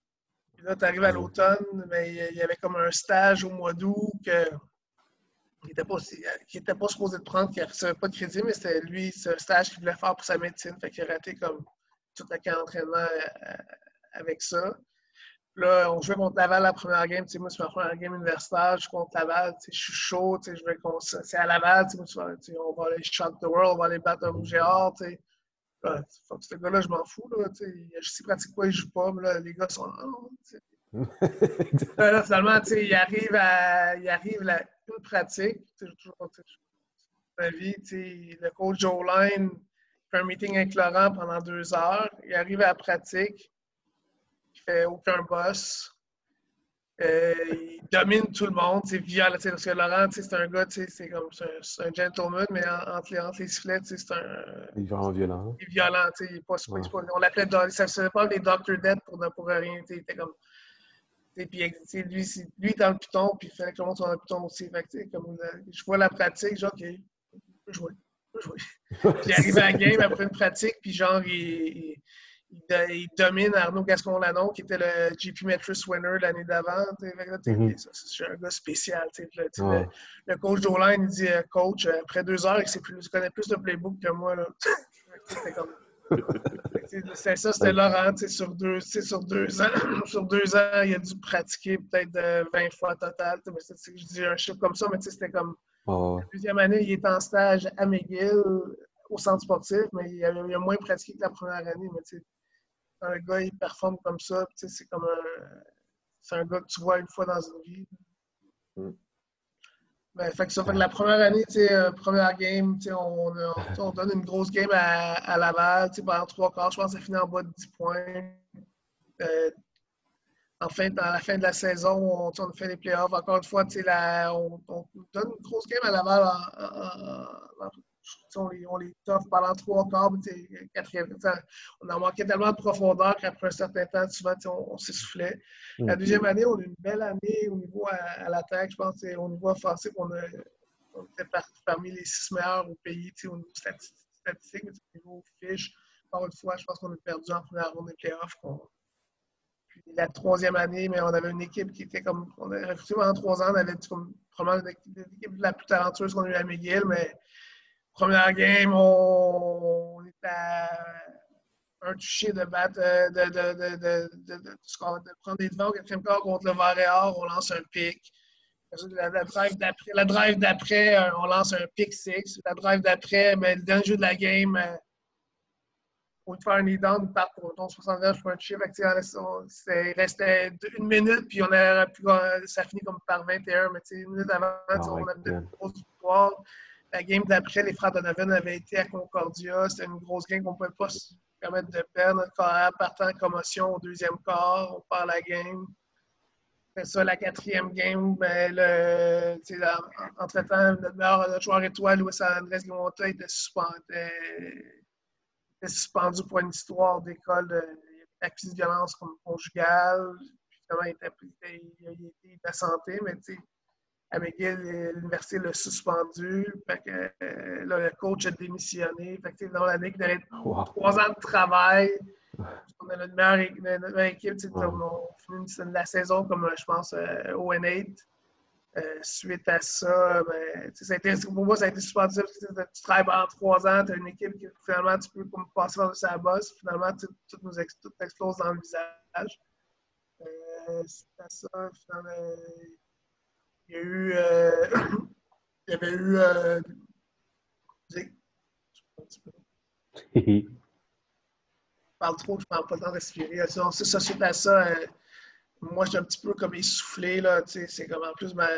Puis là, tu arrives à l'automne, mais il y avait comme un stage au mois d'août que qui n'était pas, était pas supposé de prendre, qui ne recevait pas de crédit, mais c'était lui, c'est un stage qu'il voulait faire pour sa médecine. Fait qu'il a raté comme tout le camp d'entraînement euh, avec ça. Là, on jouait contre Laval la première game. Moi, c'est ma première game universitaire. Je joue contre Laval. Je suis chaud. Je vais c'est à Laval. on va aller shot the world, on va aller battre un rouge et or. ce gars-là, je m'en fous. Là, je sais pratique quoi, il joue pas. Mais là, les gars sont là, finalement, il arrive à il arrive la, une pratique. Toujours ma vie, le coach Joe Line fait un meeting avec Laurent pendant deux heures. Il arrive à la pratique. Il fait aucun boss. Euh, il domine tout le monde, c'est violent. Parce que Laurent, c'est un gars, c'est comme un, un, gentleman, mais entre les, entre les sifflets, c'est un. Il est vraiment violent. Il est violent, il est pas, ouais. pas, On l'appelait, ça ne se pas les Dr. Dead pour, pour rien. Il était comme puis lui, lui dans le piton, puis il fallait que le monde soit dans le piton aussi. Fait comme, je vois la pratique, genre, OK, je peux jouer. Jouer. puis il arrive à la game après une pratique, puis genre, il, il, domine Arnaud Gascon-Lanon, qui était le GP Metris winner l'année d'avant. Mm C'est un gars spécial. Le, le, coach d'Oline, il dit Coach, après deux heures, il, plus, il connaît plus de playbook que moi. (laughs) Comme (laughs) c'est ça, c'était Laurent, sur deux, sur deux ans. (laughs) sur deux ans, il a dû pratiquer peut-être 20 fois total. je dis un chiffre comme ça, mais c'était comme. La deuxième année, il est en stage à McGill, au centre sportif, mais il a, il a moins pratiqué que la première année. Mais quand un gars, il performe comme ça, c'est comme un. C'est un gars que tu vois une fois dans une vie. Mm. Ben, fait que ça fait que la première année, euh, première game, on, on, donne une grosse game à, à Laval pendant trois quarts. Je pense que ça finit en bas de 10 points. Euh, enfin, dans la fin de la saison, on, on fait les playoffs. Encore une fois, la, on, on, donne une grosse game à Laval en, en, on les, on les toffe pendant trois quarts, quatrième, on a manqué tellement de profondeur qu'après un certain temps, souvent, on, s'essoufflait. La mm. deuxième année, on a une belle année au niveau à, l'attaque. Je pense au niveau offensif, on, a, on était parmi les six meilleurs au pays au niveau statistique, au niveau fiche. Encore une fois, je pense qu'on a perdu en première ronde des playoffs. Puis la troisième année, mais on avait une équipe qui était comme. On a recruté pendant trois ans, on avait comme, probablement l'équipe la plus talentueuse qu'on a eu à McGill, mais Première game, on, est à un touché de battre, de, de, de, de, prendre des devants au quatrième quart contre le Varéor, on lance un pic. La, la drive d'après, euh, on lance un pick six. La drive d'après, mais le dernier jeu de la game, euh, pour faire un knee-down, ils partent pour ton 69 pour un toucher. il restait une minute, puis on a pu, ça finit comme par 21, mais une minute avant, ah on avait une grosse victoire. La game d'après, les frères Donovan avaient été à Concordia. C'était une grosse game qu'on ne pouvait pas se permettre de perdre. Notre carrière partant en commotion au deuxième quart, on part la game. Après ça, la quatrième game, ben, le, entre-temps, notre, joueur étoile, Louis Andrés Guimonta, était suspendu suspendu pour une histoire d'école d'accusé de violence conjugale. Puis il était, il, il était santé, mais tu sais, McGill, l'université l'a suspendu. Fait que, euh, là, le coach a démissionné. Fait que, dans l'année, il avait trois ans de travail. On a notre meilleure, notre meilleure équipe. On finit la saison comme, je pense, euh, au N8. Euh, suite à ça, ben, ça a été, pour moi, ça a été difficile. Tu travailles pendant trois ans, tu as une équipe qui finalement tu peux comme, passer dans sa bosse. Finalement, tout, nous tout explose dans le visage. Euh, suite à ça, finalement, il y a eu. Euh, (coughs) il y avait eu. Euh, (laughs) je parle trop, je parle pas le temps de respirer. C'est ça, suite à ça. Euh, moi, j'étais un petit peu comme essoufflé. Là, c'est comme en plus ma,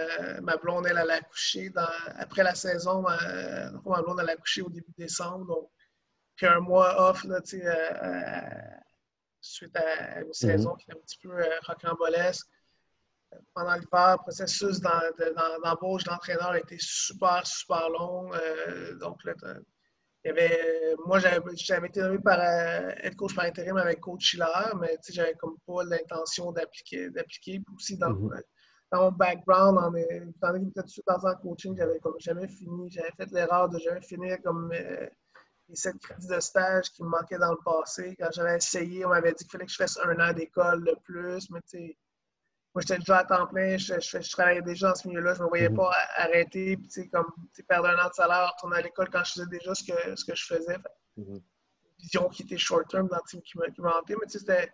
ma blonde, elle, elle a accouché dans, après la saison. Ma, ma blonde, elle a accouché au début décembre. Donc, puis un mois off là, euh, euh, suite à une saison mm-hmm. qui est un petit peu euh, rocambolesque. Pendant l'hiver, le processus d'embauche d'entraîneur a été super, super long. donc, là, moi, j'avais été nommé par être coach par intérim avec coach Schiller, mais j'avais comme pas l'intention d'appliquer. Puis aussi, dans, mm-hmm. dans, mon background, en étant peut-être dans en coaching, j'avais comme jamais fini. J'avais fait l'erreur de jamais finir comme euh, les sept crédits de stage qui me manquaient dans le passé. Quand j'avais essayé, on m'avait dit qu'il fallait que je fasse un an d'école de plus, mais tu sais, moi, j'étais déjà à temps plein, je, je, travaillais déjà dans ce milieu-là, je ne me voyais mhm. pas arrêter, puis comme perdre un an de salaire, retourner à l'école quand je faisais déjà ce que, ce que je faisais. Une vision qui était short-term dans le team qui m'a hanté, mais c'était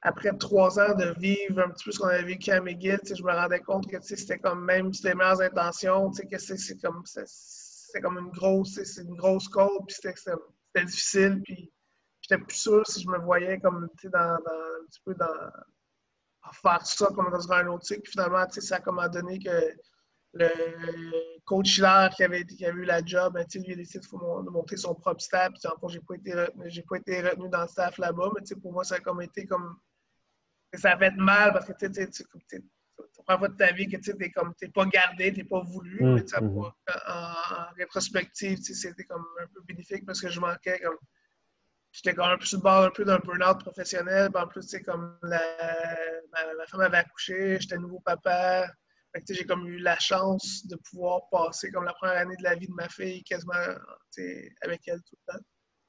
après trois ans de vivre un petit peu ce qu'on avait vécu à McGill, je me rendais compte que c'était comme même si les meilleures intentions, que c'est comme c'est comme une grosse, c'est une grosse cause, puis c'était difficile, puis j'étais plus sûr si je me voyais comme dans, dans, un petit peu dans faire ça comme dans un autre cycle. finalement, ça a donné que le coach Hiller qui avait, qui avait eu la job, ben, lui a décidé de monter son propre staff. Puis, en j'ai pas été retenu, pas été retenu dans le staff là-bas, mais pour moi, ça a comme été comme. Ça a fait mal parce que tu sais, la fois de ta vie que tu n'es comme t'es pas gardé, tu n'es pas voulu. Mmh, mais, mmh. en, en, rétrospective, c'était comme un peu bénéfique parce que je manquais comme j'étais quand même sur le bord un peu d'un burn-out professionnel. en plus, c'est comme la, ma, femme avait accouché, j'étais nouveau papa. j'ai comme eu la chance de pouvoir passer comme la première année de la vie de ma fille quasiment avec elle tout le temps.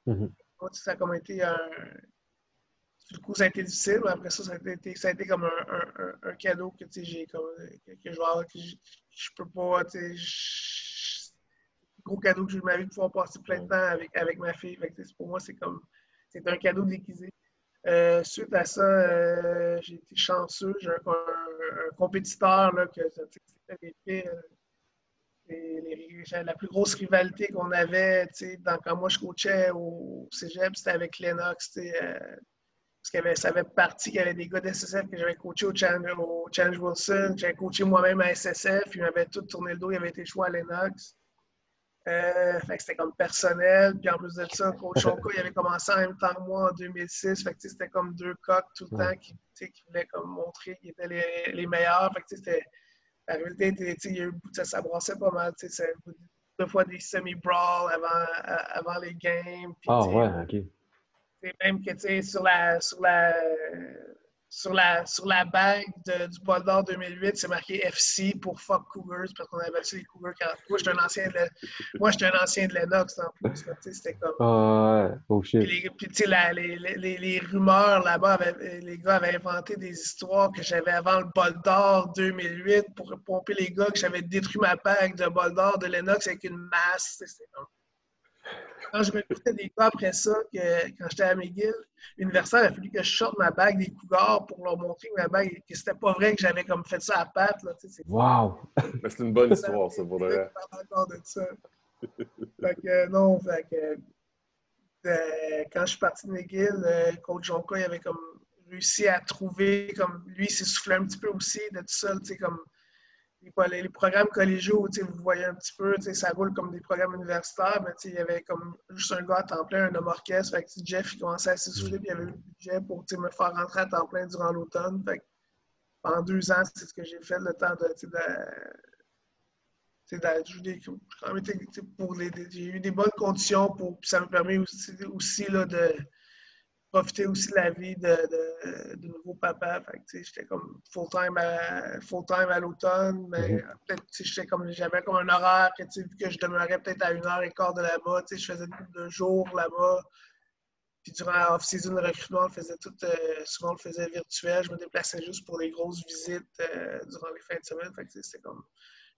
Mm-hmm. ça a comme été un. Du coup, ça a été difficile, mais après ça, ça a été, ça a été comme un, un, cadeau que j'ai comme que, que, je que je, peux pas. gros cadeau que j'ai eu de ma vie de pouvoir passer plein de temps avec, avec ma fille. pour moi, c'est comme c'est un cadeau déguisé. Euh, suite à ça, euh, j'ai été chanceux. J'ai un, compétiteur là, que c'était euh, la plus grosse rivalité qu'on avait quand moi je coachais au cégep, c'était avec Lennox. parce qu'il avait, ça avait parti qu'il y avait des gars d'SSF que j'avais coaché au Challenge, Wilson. J'avais coaché moi-même à SSF. Il m'avait tout tourné le dos. Il avait été choix à Lennox. Euh, fait que c'était comme personnel. Puis en plus de ça, Coach Shonka, il avait commencé en même temps que moi en 2006. Fait que c'était comme deux coques tout le temps qui, qui voulaient comme montrer qu'ils étaient les, les, meilleurs. Fait que c'était. La réalité, il y a eu, ça, ça brassait pas mal. C'est deux fois des semi-brawls avant, avant les games. Ah ouais, ok. Même que, tu sais, sur la, sur la sur la, sur la bague du Bol d'Or 2008, c'est marqué FC pour Fuck Cougars, parce qu'on avait battu les Cougars quand. Moi, j'étais un ancien de, moi, un ancien de Lennox en plus. C'était comme. Ah ouais, oh shit. Puis, tu sais, les, les, les, rumeurs là-bas, les gars avaient inventé des histoires que j'avais avant le Bol d'Or 2008 pour pomper les gars, que j'avais détruit ma bague de Bol d'Or de Lennox avec une masse. C'était comme quand je m'écoutais des gars après ça, que, quand j'étais à McGill, l'universitaire a fallu que je sorte ma bague des cougars pour leur montrer que ma bague, que c'était pas vrai que j'avais comme fait ça à patte. Là, wow! (laughs) c'est une bonne histoire, ça, pour (laughs) le encore de ça. fait que, non, fait que. quand je suis parti de McGill, coach Jonka, il avait comme réussi à trouver, comme lui, il s'est soufflé un petit peu aussi de tout seul, tu sais, comme les, programmes collégiaux, vous voyez un petit peu, ça roule comme des programmes universitaires, mais il y avait comme juste un gars à temps plein, un homme orchestre. Fait Jeff, il commençait à s'essouffler, puis il avait eu le budget pour me faire rentrer à temps plein durant l'automne. Pendant deux ans, c'est ce que j'ai fait, le temps de. J'ai eu des bonnes conditions pour. ça me permet aussi, aussi là, de profiter aussi de la vie de, de, nouveau papa. j'étais comme full-time à, full -time à l'automne, mais mhm. peut-être j'étais comme j'avais comme un horaire que, que je demeurais peut-être à une heure et quart de là-bas. Je faisais deux jours là-bas. Puis durant la off-season, le recrutement, on faisait tout, euh, souvent on le faisait virtuel. Je me déplaçais juste pour les grosses visites euh, durant les fins de semaine. Fait comme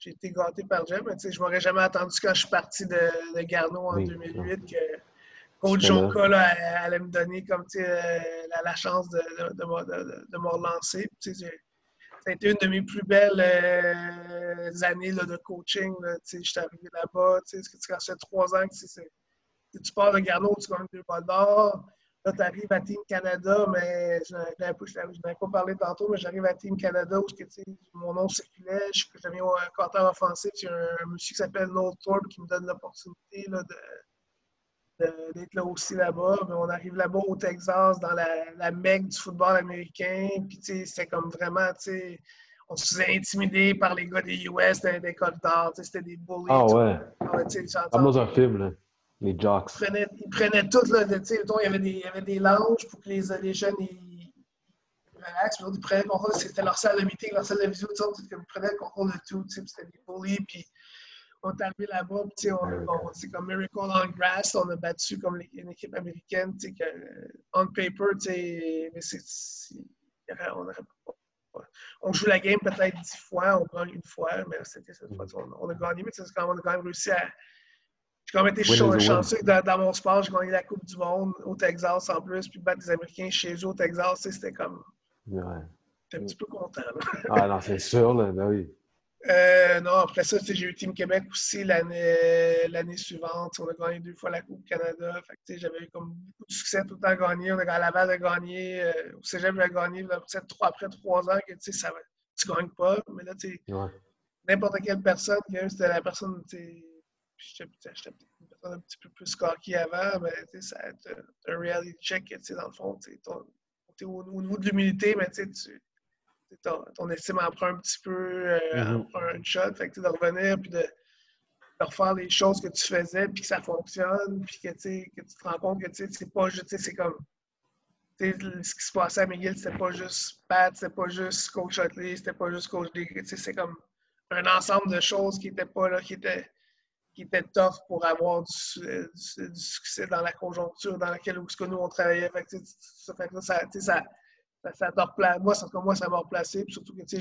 j'ai été gâté par le mais je m'aurais jamais attendu quand je suis parti de, de Garneau en 2008 que Coach Jonka allait me donner comme, euh, la, la, chance de, de, de, de me relancer. Ça a été une de mes plus belles euh, années là, de coaching. Je suis arrivé là-bas. Tu fait trois ans que tu pars de Garneau, tu gagnes deux balles d'or. Là, tu arrives à Team Canada, mais je n'avais pas parlé tantôt, mais j'arrive à Team Canada où mon nom circulait. J'avais un compteur offensif. Il y a un, monsieur qui s'appelle Noel Thorpe qui me donne l'opportunité de d'être là aussi là-bas. Mais on arrive là-bas au Texas, dans la, la mecque du football américain. Puis, tu sais, c'était comme vraiment, tu sais, on se faisait intimider par les gars des US, des, des d'art. C'était des bullies. Ah ouais. Comme dans un film, là. Les jocks. Ils prenaient, ils prenaient tout, là. Tu sais, il y avait des, il y avait des lounges pour que les, les jeunes, ils, relaxent. Ils prenaient le contrôle. C'était leur salle de meeting, leur salle de visio. Ils prenaient le contrôle de tout. C'était des bullies. Puis, on est arrivé là-bas, puis on, c'est comme Miracle on Grass, on a battu comme une équipe américaine, tu sais, on paper, tu sais, mais c'est, on, on joue la game peut-être dix fois, on gagne une fois, mais c'était cette fois, on, a gagné, mais c'est quand on a quand même réussi à. J'ai quand même été chanceux dans, dans, mon sport, j'ai gagné la Coupe du Monde au Texas en plus, puis battre des Américains chez eux au Texas, c'était comme. Ouais. J'étais un petit peu content. ah non, c'est sûr, là, ben oui. Euh, non, après ça, j'ai eu Team Québec aussi l'année suivante. On a gagné deux fois la Coupe Canada. J'avais eu comme beaucoup de succès tout le temps gagné. On a à Laval a gagné. Euh, au Cégep, j'ai gagné trois, après trois ans que ça, tu ne gagnes pas. Mais là, n'importe quelle personne, c'était la personne. J'étais peut-être une personne un petit peu plus cocky avant, mais ça un reality check. Dans le fond, tu es au, au, niveau de l'humilité, mais tu ton, estime en prend un petit peu, euh, mm-hmm. un shot. Fait que de revenir puis de, refaire les choses que tu faisais puis que ça fonctionne puis que, que tu te rends compte que c'est pas juste, c'est comme ce qui se passait à McGill, c'était pas juste Pat, c'était pas juste coach Utley, c'était pas juste coach D. C'est comme un ensemble de choses qui étaient pas là, qui étaient, qui étaient tough pour avoir du, succès dans la conjoncture dans laquelle nous on travaillait. Fait que, ça, fait ça, moi, ça, moi, ça m'a replacé. Puis surtout que je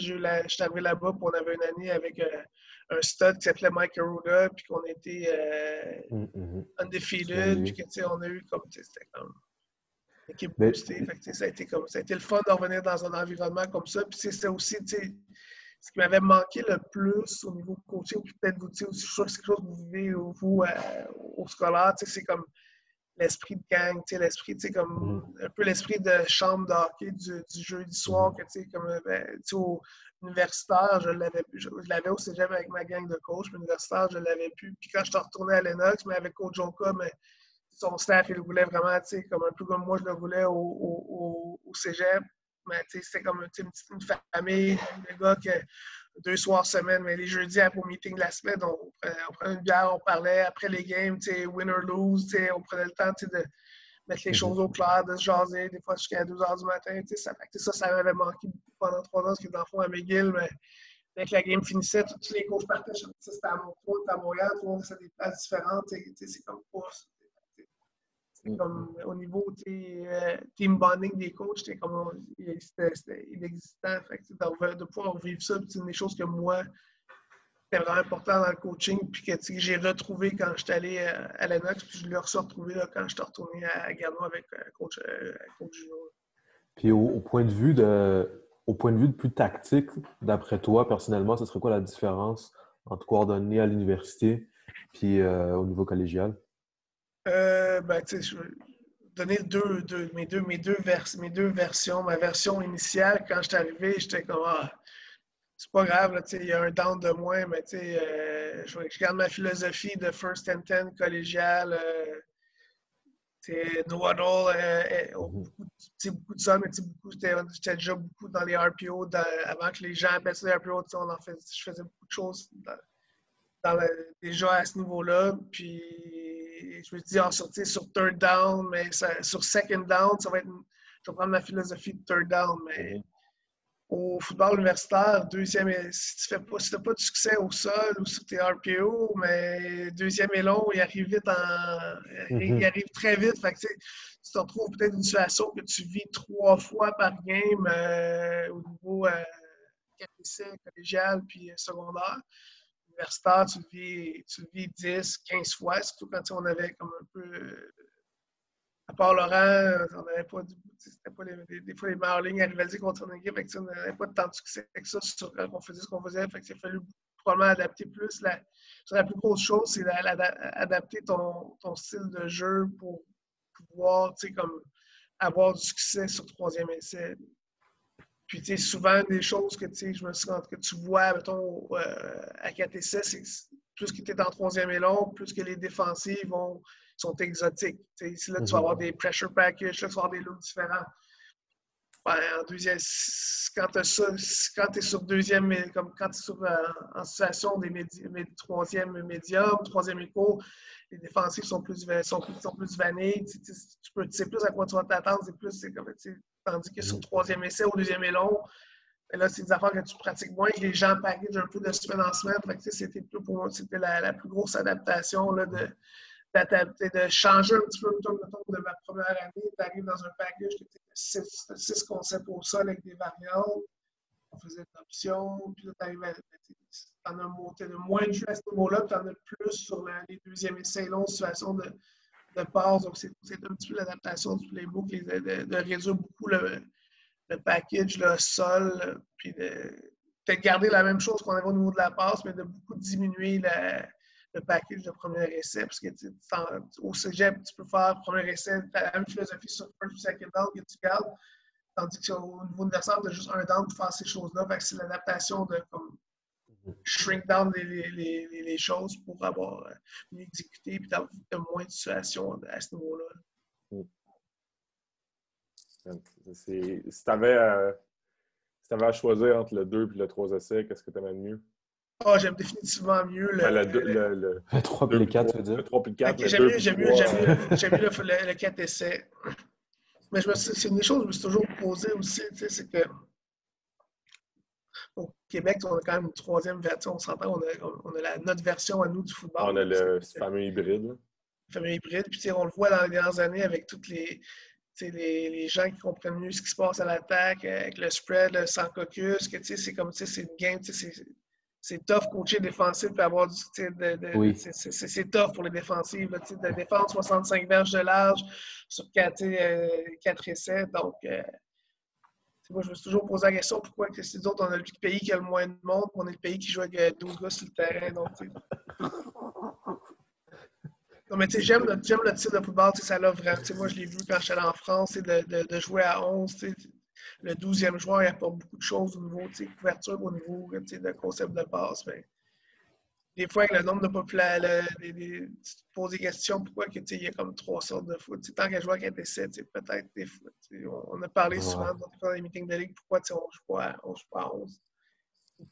suis arrivé là-bas, puis on avait une année avec euh, un stud qui s'appelait Mike Aruda, puis qu'on était euh, mm, mm, mm. undefeated, puis que on a eu comme. C'était comme. Équipe Mais... boostée. Fait ça, a été comme, ça a été le fun de revenir dans un environnement comme ça. Puis c'est aussi, ce qui m'avait manqué le plus au niveau coaching, puis peut-être vous, aussi, je suis sûr que c'est quelque chose que vous vivez, vous, euh, au scolaire, c'est comme l'esprit de gang, l'esprit, tu sais, comme mm. un peu l'esprit de chambre d'hockey du, du jeudi soir, que tu sais, comme, ben, au universitaire, je l'avais je, l'avais au cégep avec ma gang de coach, mais universitaire, je l'avais plus. Puis quand je suis retourné à Lennox, mais avec Coach Jonka, mais son staff, il le voulait vraiment, tu sais, comme un peu comme moi, je le voulais au, au, au cégep. Mais tu sais, c'était comme une petite une famille, des gars que deux soirs semaine, mais les jeudis après le meeting de la semaine, on, prenait une bière, on parlait après les games, win or lose, on prenait le temps de mettre les mhm. choses au clair, de se jaser, des fois jusqu'à 2 h du matin. Ça, ça, ça m'avait manqué pendant trois ans, parce que dans le fond, à McGill, mais dès que la game finissait, tous les coachs partaient, c'était à mon tour, à Montréal, tout le monde faisait des places différentes. C'est comme pas comme au niveau euh, team bonding des coachs, c'était comme c'était inexistant. Fait de, de, pouvoir vivre ça, c'est une des choses que moi, c'était vraiment important dans le coaching, puis que j'ai retrouvé quand j'étais allé euh, à, Lennox, puis je l'ai retrouvé là, quand j'étais retourné à, Gano avec euh, coach, coach Puis au, point de vue de au point de vue de plus tactique, d'après toi, personnellement, ce serait quoi la différence entre coordonner à l'université puis au niveau collégial? Euh, ben, je vais donner deux, deux, mes, deux, mes, deux vers, mes deux versions. Ma version initiale, quand je suis arrivé, j'étais comme, ah, c'est pas grave, il y a un down de moins, mais euh, je, je, garde ma philosophie de first and ten collégial. Euh, no huddle, euh, euh mhm. beaucoup, beaucoup de ça, mais j'étais déjà beaucoup dans les RPO avant que les gens appellent ça les RPO. On en fait, je faisais beaucoup de choses dans, déjà à ce niveau-là. Puis je me dis, ah, sur, sur third down, mais sur second down, ça va être. je vais prendre ma philosophie de third down, mais. Mhm au football universitaire, deuxième, si tu fais pas, si pas de succès au sol ou sur tes RPO, mais deuxième et long, il arrive vite en, il mhm. arrive très vite. Fait que, tu te retrouves peut-être une situation que tu vis trois fois par game euh, au niveau euh, collégial puis secondaire. Universitaire, tu le vis, tu le vis 10, 15 fois, surtout quand on avait comme un peu à part Laurent, on n'avait pas, des fois les meilleures lignes à rivaliser contre une équipe, on n'avait pas tant de succès que ça sur quand on faisait ce qu'on faisait. Fait il a fallu probablement adapter plus. La, plus grosse chose, c'est d'adapter ton, style de jeu pour pouvoir, comme avoir du succès sur troisième essai. Puis, tu sais, souvent, des choses que, tu sais, je me suis rendu que tu vois, mettons, euh, à 4 essais, c'est plus que tu es en troisième long, plus que les défensives vont sont exotiques. ici, là, tu vas avoir mhm. des pressure packages, là, tu vas avoir des looks différents. Ben, en deuxième, quand tu es sur deuxième, comme quand tu es sur, euh, en situation des médi troisième médium, troisième écho, les défensifs sont plus, sont plus, vanés. Tu, peux, sais plus à quoi tu vas t'attendre. Plus, comme, tandis que sur le troisième essai, au deuxième est long, ben là, c'est des affaires que tu pratiques moins, que les gens packagent un peu de semaine en semaine. C'était pour moi, c'était la, la, plus grosse adaptation là, de, de changer un petit peu le de ma première année. Tu arrives dans un package qui était 6 concepts au sol avec des variantes. On faisait des options. Puis là, tu arrives à. Tu en as de moins de jeux à ce niveau-là, puis tu en as plus sur les deuxièmes essais longs, situation de, de passe. Donc, c'est un petit peu l'adaptation du playbook, de, de, réduire beaucoup le, le package, le sol, puis de peut-être garder la même chose qu'on avait au niveau de la passe, mais de beaucoup diminuer le package de premier essai. Parce que au cégep, tu peux faire premier essai, tu as la même philosophie sur first second down que tu gardes. Tandis qu'au niveau universel, tu as juste un down pour faire ces choses-là. c'est l'adaptation de comme, shrink down les, les, les, choses pour avoir euh, mieux exécuté et avoir moins de situations à ce niveau-là. Si tu avais, euh, si avais à choisir entre le 2 et le 3 essais, qu'est-ce que tu aimais le mieux? Oh, j'aime définitivement mieux le, le, le, le 3 et 4, tu veux dire? Le 3 et 4. j'aime mieux, j'aime mieux, j'aime mieux, le, 4 essais. Mais c'est une des choses que je me suis toujours posée aussi, c'est que au Québec, on a quand même une troisième version. On s'entend, on a, on a la, notre version à nous du football. On a le fameux hybride. Le fameux hybride. Puis on le voit dans les dernières années avec toutes les, les, les, gens qui comprennent mieux ce qui se passe à l'attaque, avec le spread, le sans caucus, que c'est comme c'est une game, c'est c'est tough coacher défensif et avoir du. De, C'est tough pour les défensives. de défendre 65 verges de large sur 4, euh, essais. Donc, euh, moi, je me suis toujours posé la question pourquoi que c'est autres, on a le pays qui a le moins de monde, on est le pays qui joue avec 12 gars sur le terrain. Donc, (laughs) non, mais tu sais, j'aime le, le tir de football, ça l'a vraiment. Moi, je l'ai vu quand j'étais en France, de, de, de, jouer à 11 le 12e joueur il apporte beaucoup de choses au niveau de couverture, au niveau de concept de passe. Mais des fois, avec le nombre de populations, tu te poses des questions pourquoi il y a comme trois sortes de foot? tant qu'un joueur qui 7, peut-être des fois. On a parlé souvent dans les meetings de ligue pourquoi on ne joue pas à 11.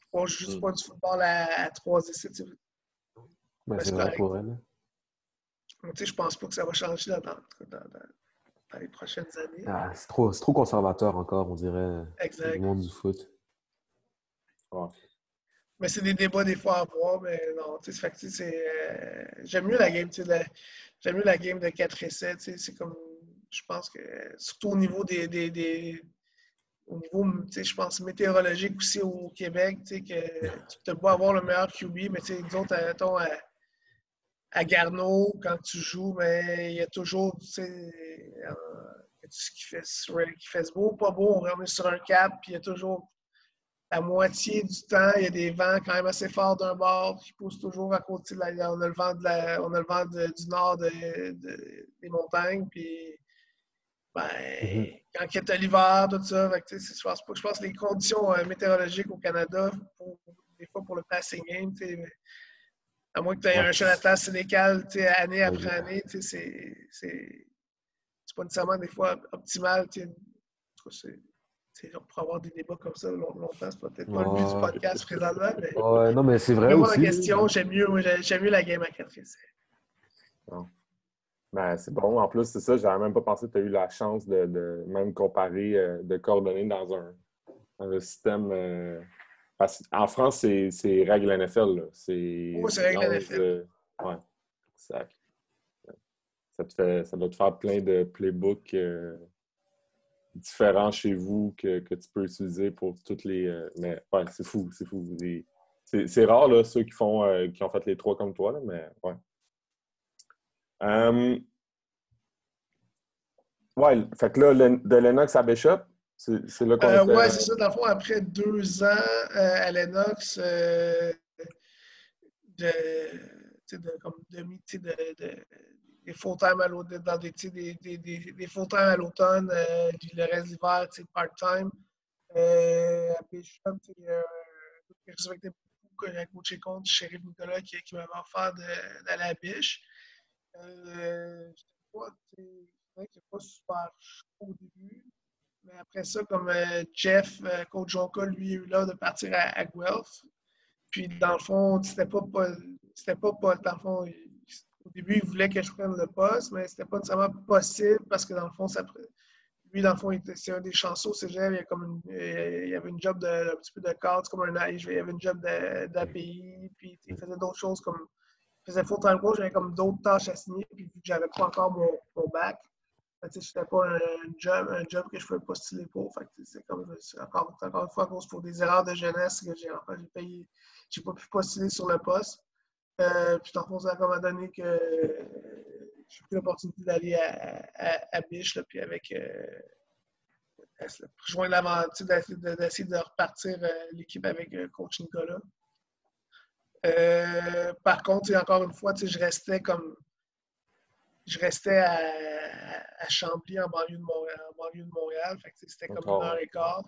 Pourquoi on ne joue juste mm. pas du football à, à 3 essais. Ben, c'est vrai pour elle. Je pense pas que ça va changer dans, dans, dans les prochaines années. Ah, c'est trop, trop, conservateur encore, on dirait, exact. le monde du foot. Mais c'est des débats des fois à voir, mais non, tu sais, c'est... Euh, j'aime mieux la game, tu sais, j'aime mieux la game de 4 essais, tu sais, c'est comme, je pense que, surtout au niveau des, des, des au niveau, tu sais, je pense, météorologique aussi au Québec, tu sais, que tu peux pas avoir le meilleur QB, mais tu sais, nous autres, mettons, à, à Garneau, quand tu joues, mais il y a toujours, tu sais, ce qui fait, qui fait beau, pas beau, on remet sur un cap, puis il y a toujours la moitié du temps, il y a des vents quand même assez forts d'un bord qui poussent toujours à côté de la. On a le vent, de la, on a le vent du nord des montagnes. Puis, ben, mm-hmm. quand il y a l'hiver, tout ça, je, pense, je pense que les conditions euh, météorologiques au Canada, des fois pour le passing game, à moins que tu aies un champ d'atlas sénécal année après année, c'est pas nécessairement des fois optimal. C'est on pourrait avoir des débats comme ça longtemps. C'est peut-être pas le but du podcast présentement, mais. Ouais, non, mais c'est vrai aussi. la question, j'aime mieux, mieux la game à 4 essais. Ben, c'est bon. En plus, c'est ça, j'avais même pas pensé que tu as eu la chance de, même comparer, euh, de coordonner dans un, un système. Euh, en France, c'est règle NFL. C'est oh, c'est règle NFL. ouais. Ça, ça, te fait, ça doit te faire plein de playbooks. Euh, différents chez vous que, tu peux utiliser pour toutes les. Euh, mais ouais, c'est fou, c'est fou. C'est rare, là, ceux qui font euh, qui ont fait les trois comme toi, là, mais ouais. Um, ouais, fait que là, de Lennox à Bishop, c'est là qu'on euh, Ouais, c'est ça. Dans le fond, après deux ans à Lennox, de, de, comme demi, de, de des full-time à l'automne, dans des, des, des, des full-time à l'automne, euh, le reste de l'hiver, part-time. Euh, à Bishop, euh, je respectais beaucoup contre Sheriff Nicolas qui, qui m'avait offert d'aller à Biche. Euh, J'étais pas, pas super chaud au début. Mais après ça, comme euh, Jeff, euh, coach Jonka, lui, a eu là de partir à, Guelph. Puis dans le fond, c'était pas, pas, dans le fond, au début, il voulait que je prenne le poste, mais c'était pas nécessairement possible parce que dans le fond, lui, dans le fond, c'est un des chansons cégep. Il y, y avait une job de, un petit peu de comme un il y avait une job d'API, puis il faisait d'autres choses comme. Il faisait full-time coach, j'avais comme d'autres tâches à signer, puis vu que j'avais pas encore mon, mon bac, c'était pas un job, un job que je pouvais postuler pour. c'est comme, encore, encore une fois, pour des erreurs de jeunesse que j'ai payé, j'ai pas pu postuler sur le poste. Euh, puis, le ça comme donné que j'ai pris l'opportunité d'aller à, à, Biche, puis avec. Euh, l'aventure, d'essayer de, repartir euh, l'équipe avec euh, coach Nicolas. par contre, encore une fois, je restais comme. Je restais à, à Chambly, en banlieue de Montréal. En banlieue de Montréal c'était comme une heure et quart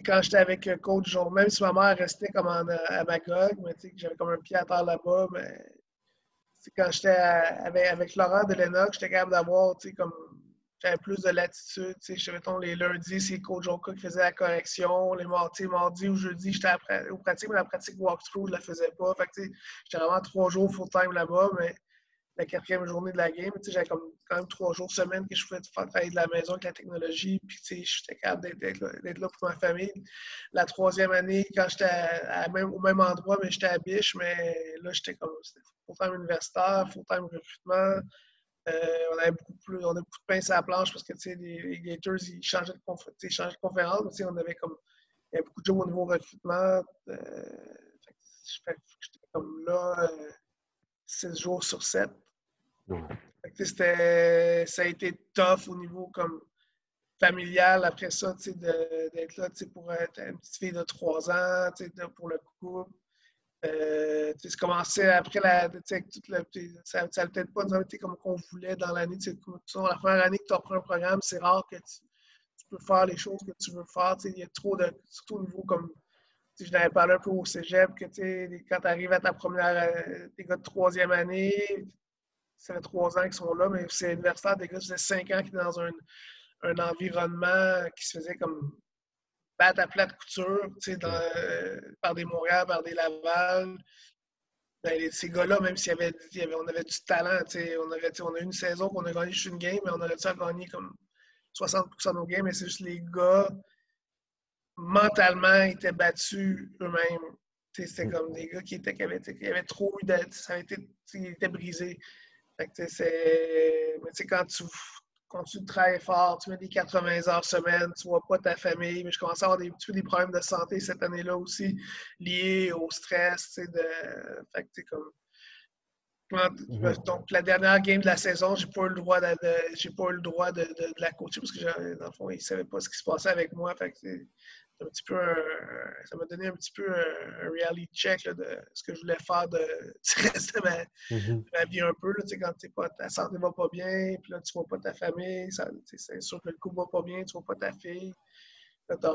quand j'étais avec euh, Coach Jour, même si ma mère restait comme en, euh, à Magog, mais j'avais comme un pied à terre là-bas, mais quand j'étais avec, avec, Laurent de Lennox, j'étais capable d'avoir comme j'avais plus de latitude. Je mettons, les lundis, c'est Coach Joka qui faisait la correction. Les mardis, mardi ou jeudi, j'étais au pratique, mais la pratique walkthrough, je ne la faisais pas. Fait j'étais vraiment trois jours full-time là-bas, mais la quatrième journée de la game. J'avais comme quand même trois jours semaine que je pouvais faire travailler de la maison avec la technologie. Puis j'étais capable d'être là, pour ma famille. La troisième année, quand j'étais au même endroit, mais j'étais à Biche, mais là, j'étais comme full-time universitaire, full-time recrutement. Euh, on avait beaucoup plus, on a beaucoup de pince à la planche parce que les, les Gators, ils changeaient de, ils changeaient de conférence. On avait comme il y avait beaucoup de jobs au niveau recrutement. Euh, j'étais comme là. Euh, 6 jours sur 7. Ça a été tough au niveau comme familial après ça, d'être là pour être une petite fille de 3 ans, pour le couple. Euh, ça commençait après la. Toute la ça n'a peut-être pas été comme qu'on voulait dans l'année. La première année que tu apprends un programme, c'est rare que tu, tu, peux faire les choses que tu veux faire. Il y a trop de. Surtout au niveau comme je l'avais parlé un peu au cégep, que quand tu arrives à ta première, euh, tes gars de troisième année, ça fait trois ans qu'ils sont là, mais c'est universitaire, des gars, ça faisait cinq ans qu'ils étaient dans un, un, environnement qui se faisait comme battre à plat de couture, dans, euh, par des Montréal, par des Laval. Ben, ces gars-là, même s'il y avait, on avait du talent, on, avait, on a eu une saison qu'on a gagné juste une game, mais on aurait dû gagner comme 60% de nos games, mais c'est juste les gars mentalement étaient battus eux-mêmes. C'était comme des gars qui, étaient, qui, avaient, qui avaient trop eu ça avait été, ils étaient brisés. Fait que, mais quand tu, quand tu travailles fort, tu mets des 80 heures semaine, tu vois pas ta famille. Mais je commençais à avoir des, des problèmes de santé cette année-là aussi, liés au stress. De, fait que, comme, donc, la dernière game de la saison, j'ai pas eu le droit de, j'ai pas eu le droit de, de, la coacher parce que dans le fond, ils ne savaient pas ce qui se passait avec moi. Fait que, un petit peu ça m'a donné un petit peu un, reality check de ce que je voulais faire de, (laughs) de, ma, mm-hmm. ma, vie un peu. Là, quand pas, ta santé va pas bien, puis là, tu vois pas ta famille, c'est sûr que le couple va pas bien, tu vois pas ta fille.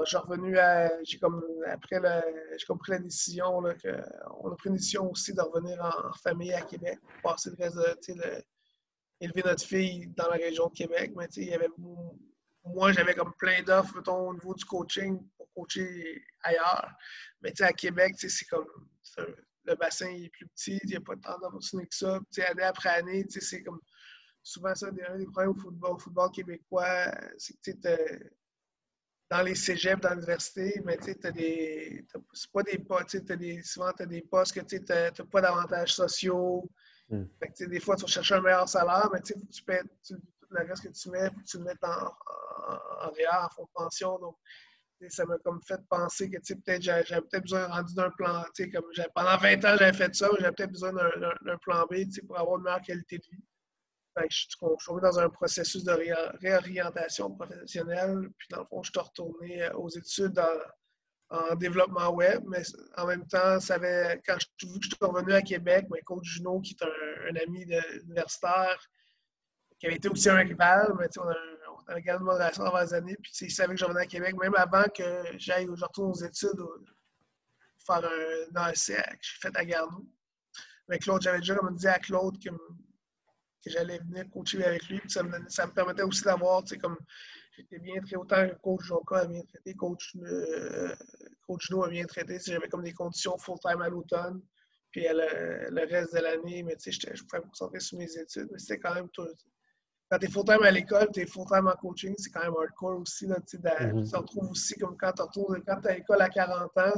J'ai revenu à. J'ai j'ai comme pris la décision là, que, on a pris une décision aussi de revenir en, famille à Québec, passer le reste de élever notre fille dans la région de Québec. Moi, j'avais comme plein d'offres au niveau du coaching pour coacher ailleurs. Mais à Québec, c'est comme le bassin est plus petit, il n'y a pas tant d'opportunités que ça. année après année, c'est comme souvent ça, un des problèmes au football, au football québécois, c'est que tu dans les cégeps, dans l'université, mais tu as des. C'est pas des postes, des, souvent tu as des postes que tu n'as pas d'avantages sociaux. Hmm. des fois, tu vas chercher un meilleur salaire, mais tu paies tout le reste que tu mets, tu le mets en, en, réel, en fonds de pension. Donc, ça m'a comme fait penser que peut-être j'avais peut-être besoin rendu d'un plan. Comme pendant 20 ans, j'avais fait ça, j'avais peut-être besoin d'un plan B pour avoir une meilleure qualité de vie. Je, suis tombé dans un processus de réorientation professionnelle. Puis, dans le fond, je suis retourné euh, aux études en, développement web. Mais en même temps, ça avait, quand je, que je suis revenu à Québec, mon coach Juno, qui est un, un ami universitaire, qui avait été aussi un rival, mais on a dans la garde de modération avant les années. Puis, il savait que je revenais à Québec, même avant que j'aille, je retourne aux études, faire un ASC que j'ai fait à Garneau. Mais Claude, j'avais déjà comme dit à Claude que, que j'allais venir coacher avec lui. Puis ça, me, ça me permettait aussi d'avoir, tu sais, comme j'étais bien traité, autant que coach Jonka a bien traité, coach, euh, coach No a bien traité. J'avais comme des conditions full-time à l'automne. Puis le, le, reste de l'année, mais tu sais, je pouvais me concentrer sur mes études. Mais c'était quand même tout, quand tu es full-time à l'école, tu es full-time en coaching, c'est quand même hardcore aussi. Là, Tu te retrouves aussi comme quand tu retournes, quand tu es à l'école à 40 ans,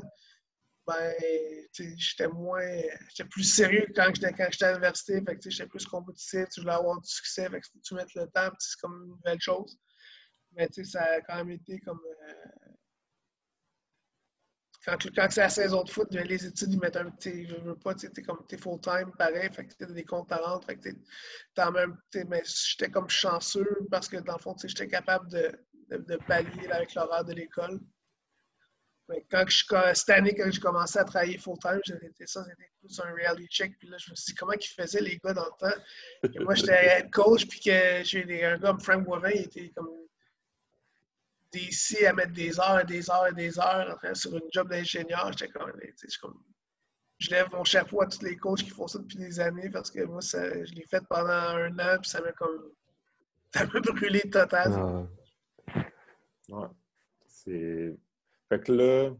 ben, j'étais moins. J'étais plus sérieux quand j'étais à l'université. J'étais plus compétitif, tu voulais avoir du succès. Fait que tu mettes le temps, c'est comme une nouvelle chose. Mais ça a quand même été comme. Euh, quand, quand c'est la saison de foot, les études, ils mettent un petit. Je veux pas, tu es comme t'es full-time, pareil, fait que tu des comptes à rendre, fait t'es même. Mais j'étais comme chanceux parce que dans le fond, j'étais capable de, de, de, pallier avec l'horaire de l'école. Mais quand je, cette année, quand j'ai commencé à travailler full-time, c'était ça, c'était plus un reality check. Puis là, je me suis dit, comment ils faisaient les gars dans le temps? Et moi, j'étais head coach, puis que j'ai un gars comme Frank Boivin, il était comme d'ici à mettre des heures et des heures et des heures sur une job d'ingénieur, j'étais comme, comme, je lève mon chapeau à tous les coachs qui font ça depuis des années parce que moi, je l'ai fait pendant un an, puis ça m'a comme. (laughs) Ça m'a brûlé total. Ouais. C'est. Fait que là.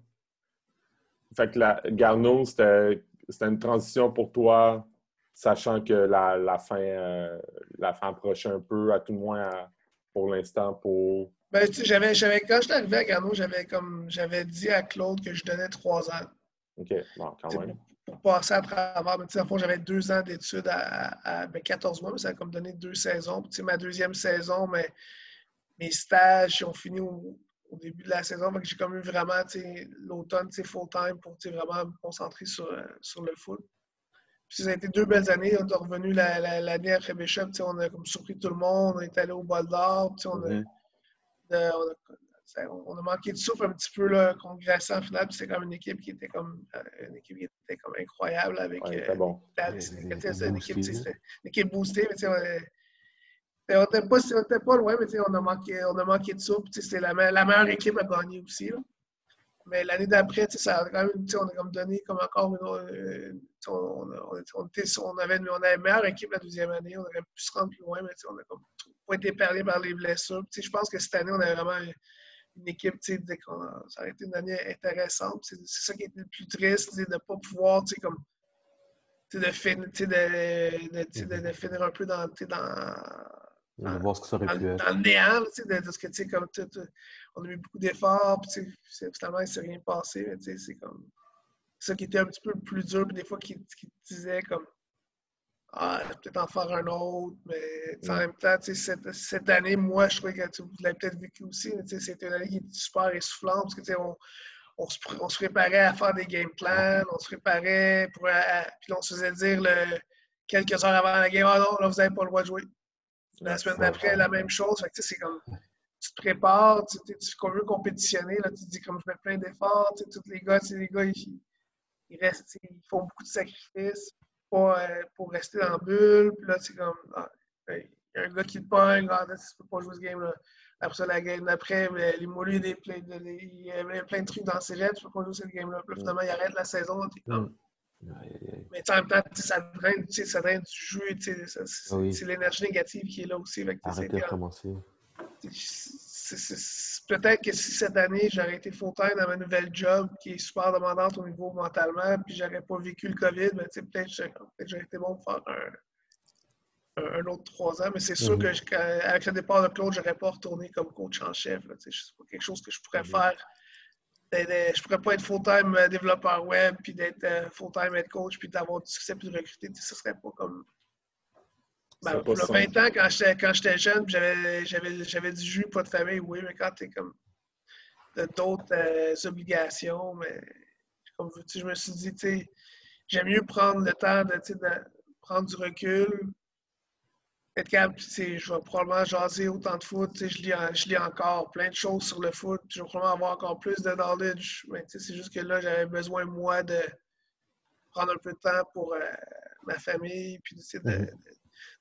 Fait que la Garneau, c'était une transition pour toi, sachant que la, la fin, euh, la fin approchait un peu, à tout le moins pour l'instant, pour ben, j'avais, j'avais, quand j'étais arrivé à Garneau, j'avais comme j'avais dit à Claude que je donnais trois ans. OK, bon, quand même. Pour, passer à travers. Mais, en j'avais deux ans d'études à, 14 ben, mois, mais ça a comme donné deux saisons. Puis, ma deuxième saison, mais, mes stages ont fini au, début de la saison. j'ai comme eu vraiment l'automne full-time pour vraiment me concentrer sur, sur le foot. Puis ça a été deux belles années. On est revenu l'année après Bishop. On a comme surpris tout le monde. On est allé au bol d'or. On a, on, a, manqué de souffle un petit peu là, contre Grasset en finale. C'est comme une équipe qui était comme euh, une équipe qui était comme incroyable avec ouais, euh, bon. une, équipe, une équipe boostée, mais on n'était pas, pas, loin, mais on a, manqué, on a manqué de souffle. C'est la, la, meilleure équipe à gagner aussi. Là. Mais l'année d'après, ça a quand même, on a comme donné comme encore une, euh, on, on, était, on, avait, on avait une meilleure équipe la deuxième année, on aurait pu se rendre plus loin, mais on a comme pas été perdu par les blessures. je pense que cette année, on a vraiment une équipe, ça a été une année intéressante. C'est ça qui était le plus triste, de ne pas pouvoir, comme, de, finir, de, de, finir un peu dans on va voir ce que ça aurait pu être. Dans le néant, tu sais, de, ce que, tu sais, comme tout, on a mis beaucoup d'efforts, puis, tu sais, finalement, il ne s'est rien passé, mais, tu sais, c'est comme, ça qui était un petit peu plus dur, puis des fois, qui, qui disait, comme, ah, peut-être en faire un autre, mais en même temps, cette, cette, année, moi, je crois que vous l'avez peut-être vécu aussi, c'était une année qui était super essoufflante, parce que, on, on, se, on, se, préparait à faire des game plans, on se préparait, pour, puis on se faisait dire le, quelques heures avant la game, ah non, là, vous n'avez pas le droit de jouer. La semaine d'après, la même chose. c'est comme. tu te prépares, tu, tu veux compétitionner, là, tu te dis comme je mets plein d'efforts, tous les gars, les gars, ils, ils, restent, ils font beaucoup de sacrifices pour, euh, pour rester dans la bulle. Puis là, c'est comme, ah, il y a un gars qui te pogne, ah, tu peux pas jouer ce game-là. Après ça, la game d'après, les moulus, il y avait plein de trucs dans ses rêves, tu peux pas jouer cette game-là. Puis là, finalement, il arrête la saison, t'es comme. Mm. Mais en même temps, ça draine, ça draine du jeu, ah c'est l'énergie négative qui est là aussi. Arrêtez de commencer peut-être que si cette année j'aurais été full-time dans ma nouvelle job qui est super demandante au niveau mentalement, puis j'aurais pas vécu le COVID, ben, peut-être que j'aurais été bon pour faire un, autre trois ans. Mais c'est sûr que avec le départ de Claude, j'aurais pas retourné comme coach en chef. C'est pas quelque chose que je pourrais mm-hmm. faire. Je pourrais pas être full-time euh, développeur web, puis d'être euh, full-time head coach, puis d'avoir du succès, puis de recruter. Ce serait pas comme ben, pour 20 ans, quand j'étais, quand j'étais jeune, j'avais, du jus, pas de famille, oui, mais quand t'es comme d'autres euh, obligations, mais comme je me suis dit, tu sais, j'aime mieux prendre le temps de, de prendre du recul, être capable, je vais probablement jaser autant de foot, je lis, je lis encore plein de choses sur le foot, je vais probablement avoir encore plus de knowledge, mais c'est juste que là, j'avais besoin, moi, de prendre un peu de temps pour euh, ma famille, puis de,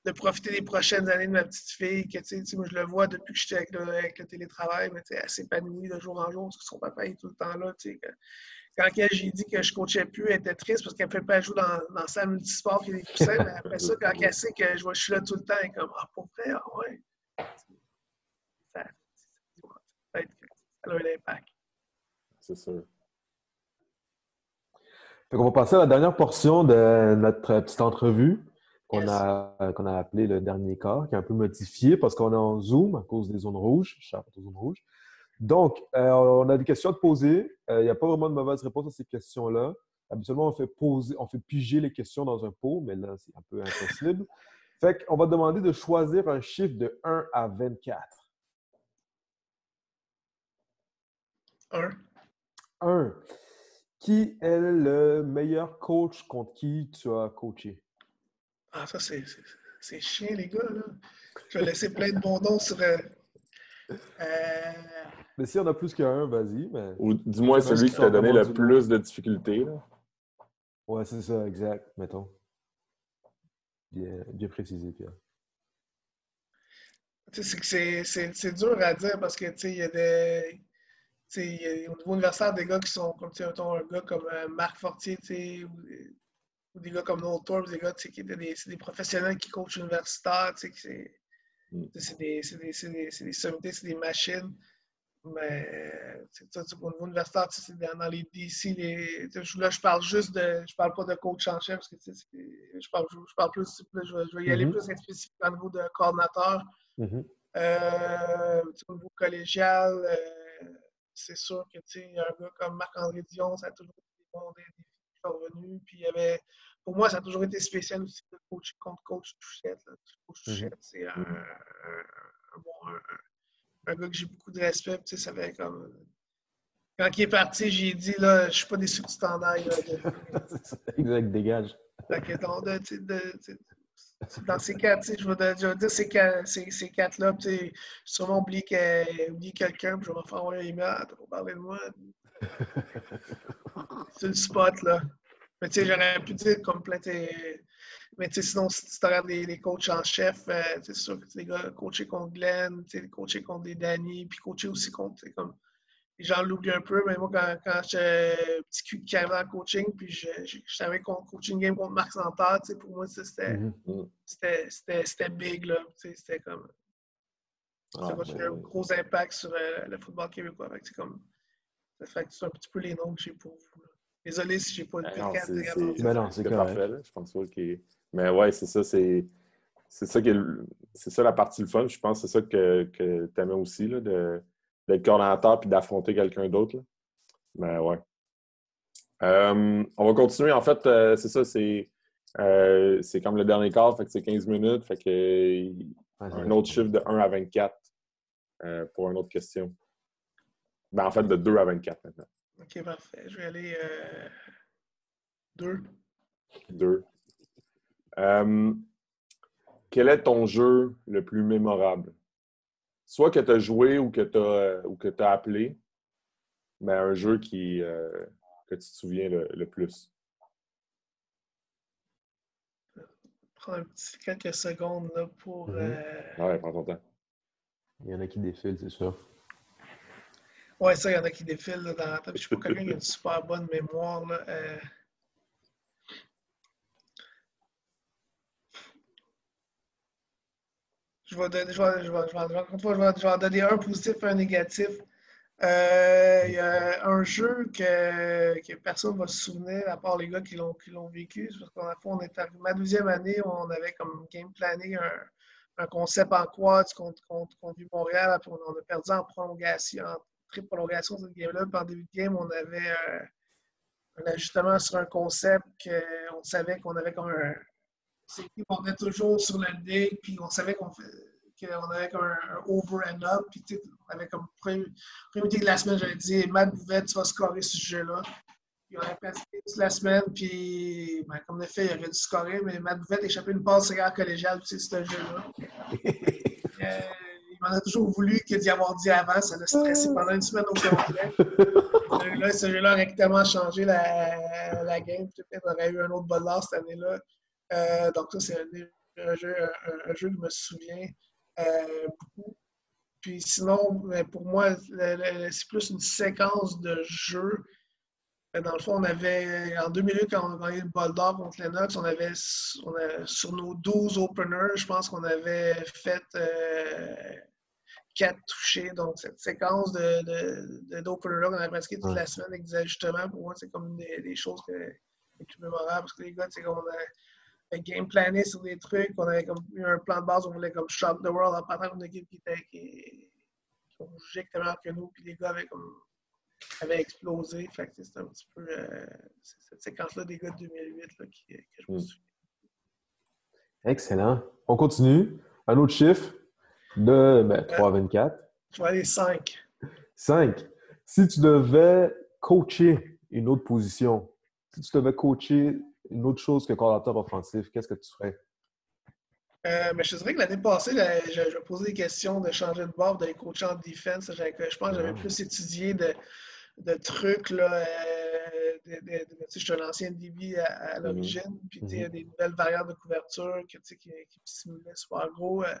de profiter des prochaines années de ma petite fille, que moi, je le vois depuis que j'étais avec, avec, le télétravail, mais elle s'épanouit de jour en jour parce que son papa est tout le temps là. Quand j'ai dit que je ne coachais plus, elle était triste parce qu'elle ne fait pas jouer dans, dans sa multisport qui est des coussins, mais après ça, quand elle sait que je, je, suis là tout le temps, elle est comme Ah, pour vrai, ah ouais. Ça, ça, a un impact. C'est sûr. on va passer à la dernière portion de notre petite entrevue qu'on a, qu'on a appelé le dernier quart, qui est un peu modifié parce qu'on est en Zoom à cause des zones rouges, zones rouges. Donc, euh, on a des questions à te poser. Euh, il n'y a pas vraiment de mauvaise réponse à ces questions-là. Habituellement, on fait poser, on fait piger les questions dans un pot, mais là, c'est un peu impossible. (laughs) fait qu'on va te demander de choisir un chiffre de 1 à 24. 1. 1. Qui est le meilleur coach contre qui tu as coaché? Ah, ça, c'est chiant, les gars. Là. Je vais laisser plein de bons noms sur. Euh, euh... Mais si on a plus qu'un, vas-y. Mais... Ou du moins celui qui t'a donné le plus de difficultés. Là. Ouais, c'est ça, exact, mettons. Bien, bien précisé, Pierre. C'est dur à dire parce que, tu sais, il y a des. au niveau universitaire, des gars qui sont comme, tu sais, un gars comme euh, Marc Fortier, tu sais, ou des gars comme Noel Torb, des gars qui étaient des, des professionnels qui coachent universitaires, mm. c'est des, des, des sommités, c'est des machines. Mais au niveau universitaire, c'est dans les DC. Les, là, je parle juste de. Je parle pas de coach en chef parce que je parle, je parle plus. Je vais, y aller mm-hmm. plus spécifique au niveau de coordinateur. Mm-hmm. euh, au niveau collégial, euh, c'est sûr que un gars comme Marc-André Dion, ça a toujours été des bons défis revenu. Puis il y avait, pour moi, ça a toujours été spécial aussi de coach contre coach Touchette. Coach mhm. Touchette, c'est un, un, bon, un, gars que j'ai beaucoup de respect. Tu sais, ça fait comme. Quand il est parti, j'ai dit, là, je suis pas déçu que tu t'en ailles. (laughs) exact, dégage. donc, dans ces quatre, je vais, dire ces, ces, ces quatre-là, tu sais, sûrement oublié, quelqu'un, puis je vais me faire un email, pour parler de moi. (laughs) C'est le spot, là. Mais tu sais, j'aurais pu dire compléter. Mais tu sais, sinon, si tu regardes les, les, coachs en chef, euh, c'est sûr que les gars coachés contre Glenn, tu sais, coachés contre des Danny, puis coachés aussi contre, comme, les gens l'oublient un peu, mais moi, quand, quand j'étais petit cul qui arrivait en coaching, puis je, je, savais qu'on coaching game contre Marc Santerre, tu sais, pour moi, c'était c'était big, là. Tu sais, c'était comme. Ah, ça a un gros impact sur euh, le football québécois. C'est comme. Ça fait que c'est un petit peu les noms que j'ai pour vous. Désolé si j'ai pas le. C'est ben non, c'est parfait. Je pense pas que. Mais ouais, c'est ça, c'est. C'est ça, qui c'est ça la partie le fun. Je pense que c'est ça que, que tu aimais aussi, là, de, d'être coordinateur puis d'affronter quelqu'un d'autre. Mais ouais. Euh, on va continuer. En fait, euh, c'est ça, c'est, euh, c'est comme le dernier quart, fait que c'est 15 minutes. Fait que un autre chiffre de 1 à 24 pour une autre question. Ben, en fait, de 2 à 24 maintenant. OK, parfait. Je vais aller 2. Euh, 2. Euh, quel est ton jeu le plus mémorable? soit que tu as joué ou que tu as, ou que as appelé, mais un jeu qui, que tu te souviens le, plus. Prends un petit quelques secondes là, pour. Mm-hmm. Ouais, prends ton temps. Il y en a qui défilent, c'est sûr. Ouais, ça, il y en a qui défilent là, dans la tête. Je suis pas quelqu'un qui a une (laughs) super bonne mémoire. Là. Euh... Je vais, donner, je, vais, je, vais, je, vais, je vais en donner un positif et un négatif. Euh, il y a un jeu que, que personne ne va se souvenir, à part les gars qui l'ont vécu. Parce qu'en fait, on est arrivé, ma deuxième année, on avait comme game planning un, un concept en quad contre, contre, contre Montréal. Puis on, a perdu en prolongation, en pré-prolongation cette game-là. Puis en début de game, on avait euh, un ajustement sur un concept qu'on savait qu'on avait comme un. C'est qu'on était toujours sur le dig, puis on savait qu'on qu'on avait comme un, over and up. Puis on avait comme premier, de la semaine, j'avais dit Matt Bouvet, tu vas scorer ce jeu-là. Il aurait pratiqué toute la semaine, puis ben, comme de fait, il aurait dû scorer, mais Matt Bouvet a échappé une passe collégiale collégiale, tu sais, ce jeu-là. (laughs) euh, m'en a toujours voulu qu'il d'y avoir dit avant, ça l'a stressé pendant une semaine au complet. là, ce jeu-là aurait tellement changé la, la game, peut-être qu'on aurait eu un autre bol cette année-là. Euh, donc, ça, c'est un, jeu, un, jeu que je me souviens euh, beaucoup. Puis sinon, ben, pour moi, c'est plus une séquence de jeux dans le fond, on avait, en 2008, quand on a gagné le bol d'or contre Lennox, on avait, sur nos 12 openers, je pense qu'on avait fait euh, 4 touchés. Donc, cette séquence d'openers-là de, qu'on a pratiqué toute la semaine avec des ajustements, pour moi, c'est comme des, choses que, plus mémorables. Parce que les gars, c'est comme on a game plané sur des trucs, on avait comme eu un plan de base, on voulait comme shock the world en partant d'une équipe qui était qui, qui ont jugé que meilleur que nous, puis les gars avaient comme avait explosé. Fait que c'est un petit peu euh, cette séquence-là des gars de 2008 là, qui, que je me hmm. souviens. Excellent. On continue. Un autre chiffre de ben, 3 à 24. Je vais aller 5. 5. Si tu devais coacher une autre position, si tu devais coacher une autre chose que coordinateur offensif, qu'est-ce que tu ferais? Euh, mais je dirais que l'année passée, je, je, posais des questions de changer de bord, d'aller coacher en défense. Je pense que j'avais ah. plus étudié de, de trucs. Là, euh, je suis un ancien DB à, mhm. l'origine, puis il y a mhm. des nouvelles variantes de couverture qui, qui, qui me stimulaient super gros. Euh.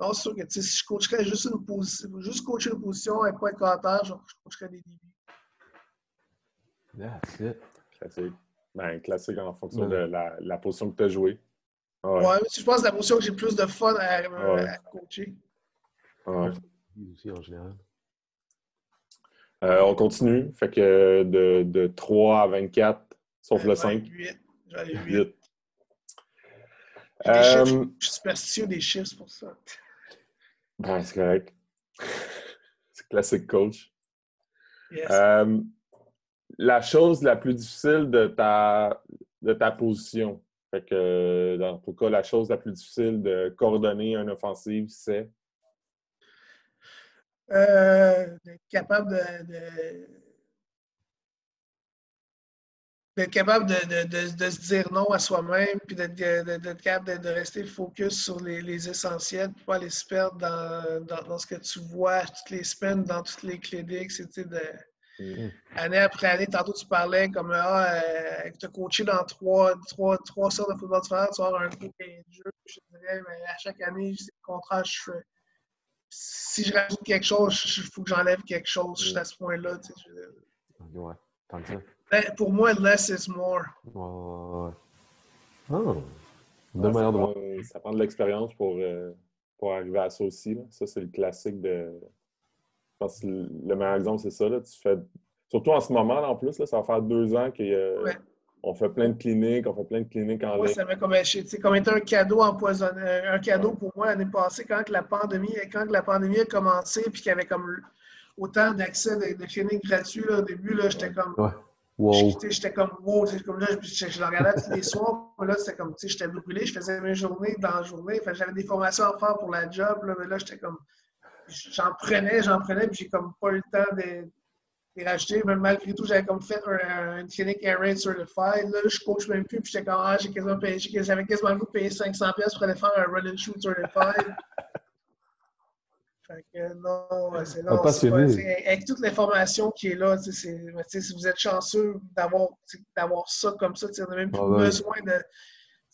Non, c'est sûr que si je coacherais juste une position, juste coacher une position et pas être carter, je, coacherais des DB. That's it. Classique. Ben, classique en fonction de la, la, position que tu as jouée. Ouais. ouais je pense que la position que j'ai le plus de fun à, à coacher. Ouais. Aussi en général. Euh, on continue. Fait que de, de 3 à 24, sauf le 5. 8. J'allais 8. Euh, je suis superstitieux des chiffres pour ça. Ben, c'est correct. c'est classique coach. Euh, la chose la plus difficile de ta, de ta position. Fait que, dans tout cas, la chose la plus difficile de coordonner une offensive, c'est? Euh, d'être capable de, d'être capable de, de, de, se dire non à soi-même, puis d'être capable de, rester focus sur les, les essentiels, pour pas aller se perdre dans, dans, dans, ce que tu vois toutes les semaines, dans toutes les cliniques. C'était de, mm-hmm. année après année, tantôt tu parlais comme ah, euh, tu as coaché dans trois, trois, trois sortes de football différents, tu vas avoir un de jeu. Je dirais, mais à chaque année, c'est le contraire, je fais si je rajoute quelque chose, il faut que j'enlève quelque chose juste à ce point-là. Tu sais, Ouais, tant que ça. Pour moi, less is more. Ouais, Oh. De manière de voir. Ça prend de l'expérience pour, euh, pour arriver à ça aussi. Là. Ça, c'est le classique de. Je pense que le meilleur exemple, c'est ça. Là. Tu fais... Surtout en ce moment, là, en plus, là, ça va faire deux ans qu'il y a. Ouais on fait plein de cliniques, on fait plein de cliniques en ligne. Ça m'a comme, comme été un cadeau empoisonné, euh, un cadeau pour moi l'année passée quand la pandémie, quand la pandémie a commencé puis qu'il y avait comme autant d'accès de, cliniques gratuits au début, j'étais comme. Wow. J'étais comme wow, comme là, je, je, le regardais tous les soirs, là, c'était comme, tu sais, j'étais brûlé, je faisais mes journées dans la journée, j'avais des formations à faire pour la job, là, mais là, j'étais comme, j'en prenais, j'en prenais, puis j'ai comme pas eu le temps de, racheté, mais malgré tout, j'avais comme fait un, une clinique Air Raid Certified. Là, je coach même plus, puis j'étais comme, ah, j'ai quasiment payé, j'avais quasiment le goût de payer 500$ pour aller faire un Run and Shoot Certified. Fait que non, c'est non, avec toute l'information qui est là, mais si vous êtes chanceux d'avoir ça comme ça, on n'a même plus Ah ouais. besoin de.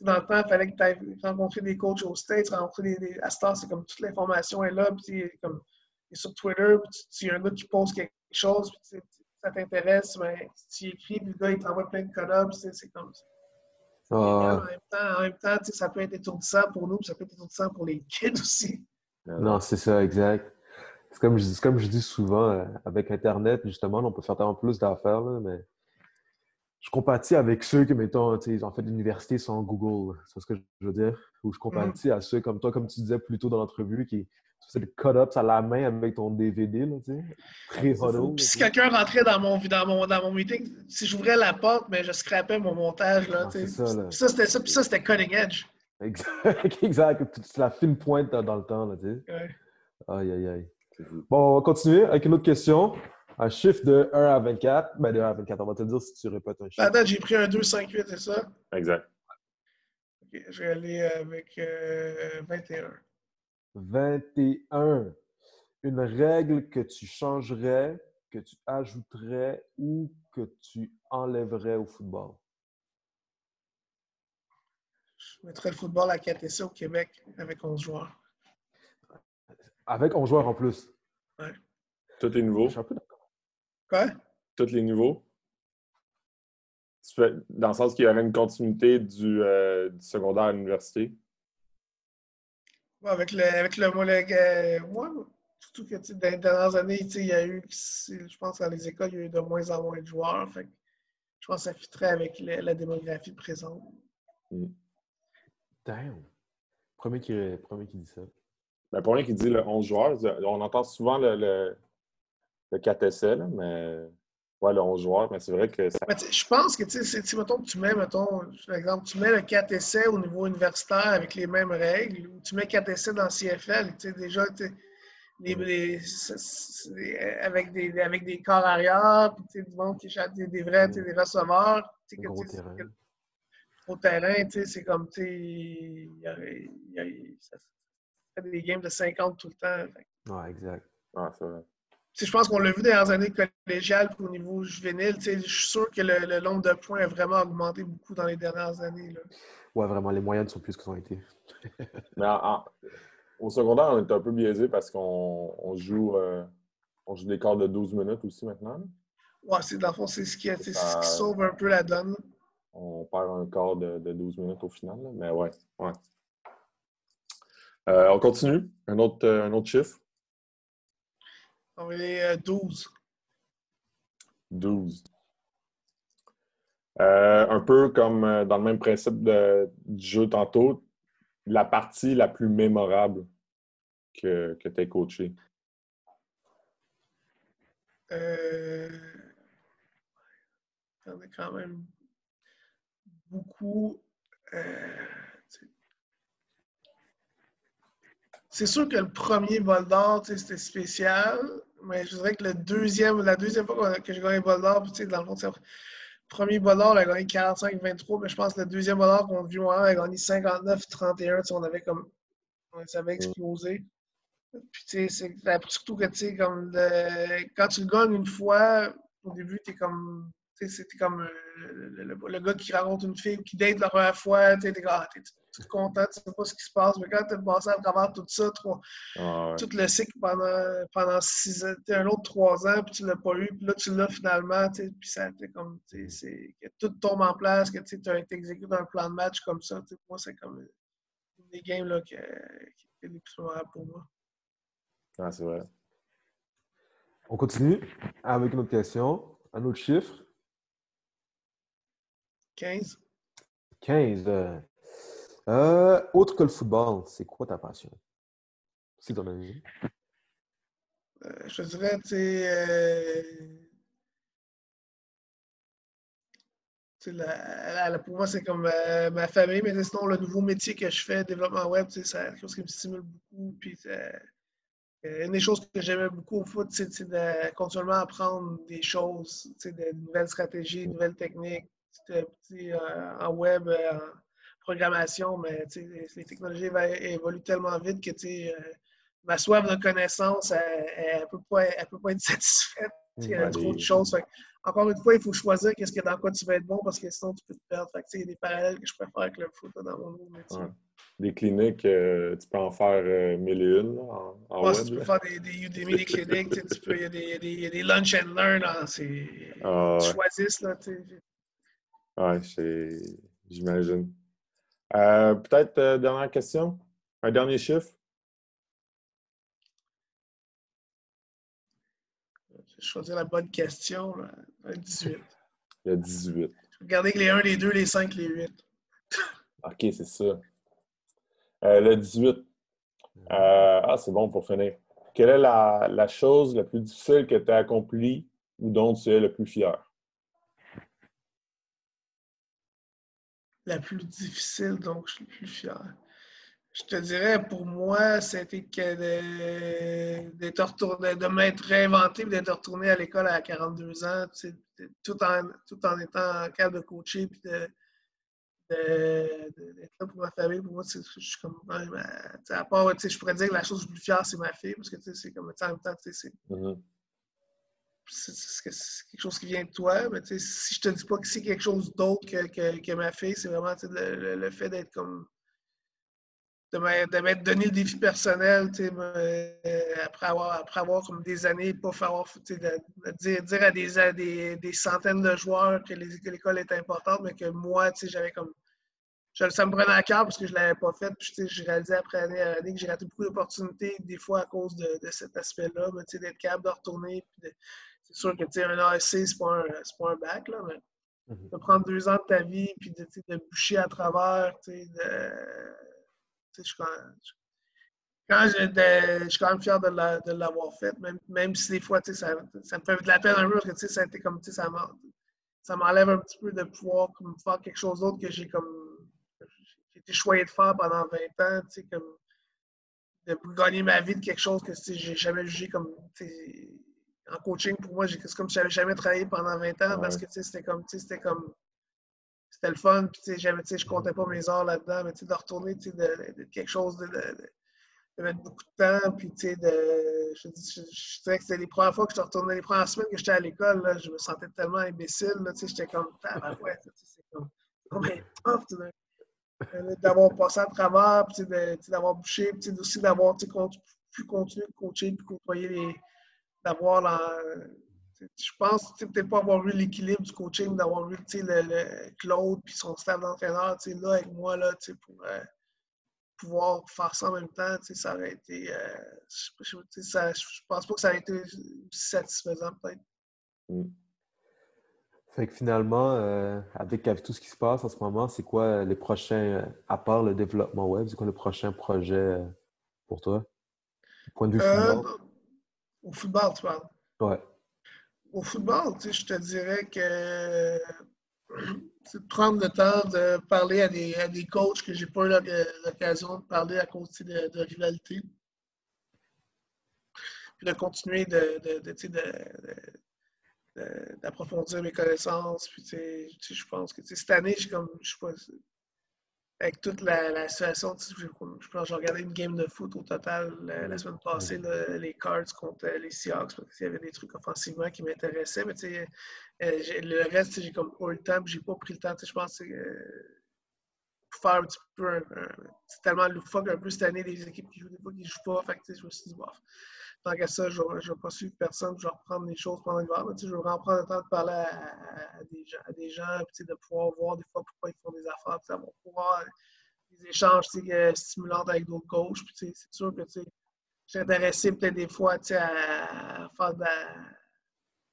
Dans le temps, il fallait que tu ailles rencontrer des coachs aux States, rencontrer des. des à Star, c'est comme toute l'information est là, puis comme sur Twitter, puis tu- y a un gars qui pose quelque chose, puis ça t'intéresse, mais tu écris, puis le gars, il t'envoie plein de code c'est comme ça. Ah, En même temps, en même temps ça peut être étourdissant pour nous, puis ça peut être étourdissant pour les kids aussi. Non, c'est ça, exact. C'est comme, je comme je dis souvent, euh, avec Internet, justement, on peut faire tellement plus d'affaires, mais je compatis avec ceux qui, mettons, ils ont fait l'université sans Google. C'est ce que je veux dire? Ou je compatis à ceux comme toi, comme tu disais plus tôt dans l'entrevue, qui faisaient des cut-ups à la main avec ton DVD, là, tu sais. Puis si quelqu'un rentrait dans mon, dans, mon, dans mon meeting, si j'ouvrais la porte, mais je scrapais mon montage. Là, Ah, tu sais. ça, c'était ça. Puis ça, c'était cutting edge. (laughs) Exact, exact. C'est la fine pointe dans, dans le temps, là, tu sais. Ouais. Aïe, aïe, aïe. Bon, on va continuer avec une autre question. Un chiffre de 1 à 24. Ben, de 1 à 24, on va te dire si tu répètes un chiffre. Attends, j'ai pris un 2, 5, 8, c'est ça? Exact. Ok, je vais aller avec euh, 21. 21. Une règle que tu changerais, que tu ajouterais ou que tu enlèverais au football? Je mettrais le football à 4 essais au Québec avec 11 joueurs. Avec 11 joueurs en plus. Tout est nouveau. Je suis un peu d'accord. Quoi? Tous les fais- Dans le sens qu'il y aurait une continuité du, euh, du secondaire à l'université. Ouais, avec le, avec le, euh, ouais, surtout que dans les dernières années, tu sais, il y a eu, je pense, dans les écoles, il y a eu de moins en moins de joueurs. Fait je pense que ça fitterait avec la démographie présente. Damn. Premier qui, premier qui dit ça. Ben, pour rien qui dit le 11 joueurs, on entend souvent le, le, le 4 essais, là, mais ouais, le 11 joueurs, mais c'est vrai que ça, je pense que, tu sais, tu sais, mettons que tu mets, mettons, par exemple, tu mets le 4 essais au niveau universitaire avec les mêmes règles, ou tu mets 4 essais dans le CFL, tu sais, déjà, tu les, c'est- avec, des, avec des corps arrière, puis du monde qui échappe des, des vrais, tu sais, des sais, que, Gros terrain. Au terrain, tu sais, c'est comme, tu sais, des games de 50 tout le temps. Fait Ouais, exact. ah, je pense qu'on l'a vu dans les dernières années collégiales au niveau juvénile. tu sais, Je suis sûr que le, le nombre de points a vraiment augmenté beaucoup dans les dernières années. Là. Ouais, vraiment, les moyennes sont plus que ça ont été. (laughs) Mais en- en- au secondaire, on est un peu biaisé parce qu'on on joue, euh, on joue des quarts de 12 minutes aussi maintenant. Ouais, c'est, dans le fond, c'est ce qui, c'est ce qui sauve un peu la donne. On perd un quart de, de 12 minutes au final. là. Mais ouais, ouais. Euh, on continue. Un autre, euh, un autre chiffre. On est euh, 12. 12. Euh, un peu comme dans le même principe de- du jeu tantôt, la partie la plus mémorable que, que tu as coachée. Euh, il y en a quand même beaucoup. euh, tu c'est sûr que le premier bol d'or, tu c'était spécial, mais je dirais que le deuxième, la deuxième fois que j'ai gagné le bol d'or, tu dans le fond, c'est le premier bol d'or, on a gagné 45-23, mais je pense que le deuxième bol d'or qu'on a vu, on a gagné 59-31. tu sais, On avait comme. Ça avait explosé. Puis, tu sais, c'est après, surtout que, tu sais, comme le- quand tu le gagnes une fois, au début, t'es comme. Tu c'était comme euh, le, le- le gars qui rencontre une fille ou qui date la première fois, tu ah, t'es tout content, tu sais pas ce qui se passe, mais quand t'as passé à travers tout ça, trois- Ah, ouais. tout le cycle pendant, pendant six ans, t'es un autre trois ans, puis tu l'as pas eu, puis là, tu l'as finalement, tu puis ça fait comme, tu c'est- que tout tombe en place, que tu sais, exécutes un plan de match comme ça, tu moi, c'est comme une des games là, que, qui est les plus mémorables pour moi. Ah, c'est vrai. On continue avec une autre question. Un autre chiffre. 15. 15. euh, euh, autre que le football, c'est quoi ta passion? Si t'en as une. Euh, je te dirais, tu sais, la- pour moi, c'est comme ma famille, mais sinon, le nouveau métier que je fais, développement web, c'est quelque chose qui me stimule beaucoup. Puis, une des choses que j'aimais beaucoup au foot, c'est c'est de continuellement apprendre des choses, de nouvelles stratégies, de nouvelles techniques, tu tu sais, euh, en web, euh, en programmation, mais tu les technologies évoluent tellement vite que tu euh, ma soif de connaissance, elle ne peut, pas, peut pas être (laughs) satisfaite. Il y a trop de choses. encore une fois, il faut choisir qu'est-ce que dans quoi tu vas être bon parce que sinon tu peux te perdre. il y a des parallèles que je préfère avec le foot dans mon métier. Des cliniques, euh, tu peux en faire euh, mille et une en, en web, Tu peux faire des, des Udemy, des cliniques, tu peux, il, y a des, des, y a des lunch and learn. Hein, ah, ouais. choisissent. Là, ouais, j'imagine. Euh, peut-être dernière question? Un dernier chiffre? choisir la bonne question. Là. (laughs) Le 18. Le 18. Regardez que les 1, les 2, les 5, les 8. (laughs) OK, c'est ça. Euh, le 18. Euh, ah, c'est bon pour finir. Quelle est la, la chose la plus difficile que tu as accomplie ou dont tu es le plus fier? La plus difficile, donc je suis le plus fier. Je te dirais, pour moi, c'était de, de m'être réinventé d'être retourné à l'école à 42 ans, tout en, tout en étant capable de coacher et de, d'être là pour ma famille. Pour moi, je suis comme. à part, je pourrais dire que la chose la plus fière, c'est ma fille, parce que c'est comme. En même temps, mm-hmm. C'est. quelque chose qui vient de toi, mais si je te dis pas que c'est quelque chose d'autre que, que, ma fille, c'est vraiment le, fait d'être comme de m'être donné le défi personnel, euh, après avoir, après avoir comme des années, pas falloir dire, dire à des, des, centaines de joueurs que l'école est importante, mais que moi, j'avais comme. ça me prenait à cœur parce que je ne l'avais pas fait. Puis, j'ai réalisé après année à année que j'ai raté beaucoup d'opportunités, des fois à cause de, cet aspect-là, d'être capable de retourner. C'est sûr que un ASC, ce n'est pas, pas, un bac, là, mais mm-hmm. de prendre deux ans de ta vie, puis de, de boucher à travers, de, je suis quand, je, suis quand même fier de l'avoir fait, même, même, si des fois, ça, ça, me fait de la peine un peu parce que ça a été comme, ça m'enlève un petit peu de pouvoir comme, faire quelque chose d'autre que j'ai comme, j'ai été choyé de faire pendant 20 ans, comme, de gagner ma vie de quelque chose que j'ai jamais jugé comme, en coaching, pour moi, c'est comme si j'avais jamais travaillé pendant 20 ans parce que c'était comme, c'était comme, c'était le fun. Puis, je comptais pas mes heures là-dedans, mais de retourner de, de, quelque chose, de, de, mettre beaucoup de temps. Puis, de, je, je, je dirais que c'était les premières fois que je retournais, les premières semaines que j'étais à l'école, je me sentais tellement imbécile. J'étais comme, ah, ouais, c'est comme, d'avoir passé à travers, d'avoir bouché, puis aussi d'avoir pu continuer de coacher, puis côtoyer les. D'avoir je pense peut-être pas avoir eu l'équilibre du coaching, d'avoir eu le, Claude puis son staff d'entraîneur là avec moi là, pour euh, pouvoir faire ça en même temps. Ça aurait été. Euh, je, je, pense pas que ça aurait été satisfaisant peut-être. Mm. Fait que finalement, euh, avec, tout ce qui se passe en ce moment, c'est quoi les prochains, à part le développement web, c'est quoi le prochain projet pour toi? point de vue? Au football, tu parles? Ouais au football, je te dirais que c'est de prendre le temps de parler à des, à des coachs que j'ai pas eu l'occasion de parler à cause de, de, rivalité. Puis de continuer de, d'approfondir mes connaissances. Puis, je pense que cette année, je comme, je sais pas, avec toute la, situation, je, pense j'ai regardé une game de foot au total la, semaine passée, les Cards contre les Seahawks, parce qu'il y avait des trucs offensivement qui m'intéressaient, mais euh, le reste, j'ai comme pas eu le temps, j'ai pas pris le temps. Je pense que euh, pour faire un petit peu, c'est tellement loufoque un peu cette année, des équipes qui jouent des fois qui jouent pas, fait je me suis dit, bof tant qu'à ça, je ne vais pas suivre personne, je vais reprendre les choses pendant l'hiver. Je vais vraiment prendre le temps de parler à, des gens, à gens de pouvoir voir des fois pourquoi ils font des affaires, de pouvoir des échanges euh, stimulants avec d'autres coachs. C'est sûr que je suis intéressé peut-être des fois à, faire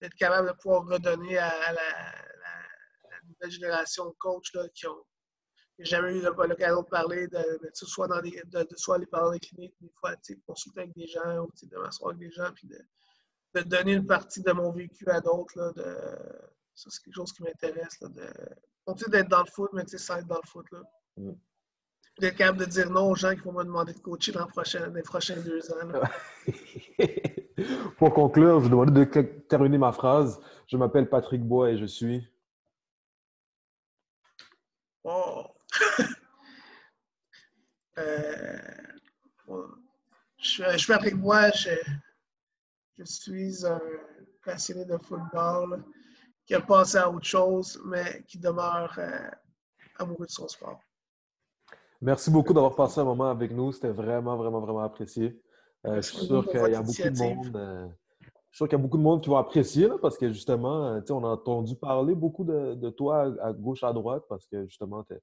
d'être capable de pouvoir redonner à, la, nouvelle génération de coachs là, qui ont j'ai jamais eu l'occasion de parler, de, soit, dans des, de, soit aller parler dans des cliniques, des fois, consulter avec des gens, ou de m'asseoir avec des gens, puis de, donner une partie de mon vécu à d'autres. Ça, c'est quelque chose qui m'intéresse. De d'être dans le foot, mais sans être dans le foot. Là. Mm. D'être capable de dire non aux gens qui vont me demander de coacher dans les prochains deux ans. (laughs) Pour conclure, je vais demander de terminer ma phrase. Je m'appelle Patrick Bois et je suis. Oh! (laughs) Euh, je, je suis avec moi, je, je suis un passionné de football qui a passé à autre chose, mais qui demeure euh, amoureux de son sport. Merci beaucoup d'avoir passé un moment avec nous. C'était vraiment, vraiment, vraiment apprécié. Euh, je suis sûr qu'il y a beaucoup de monde. Euh, je suis sûr qu'il y a beaucoup de monde qui vont apprécier parce que justement, on a entendu parler beaucoup de, toi à, gauche, à droite parce que justement, tu es,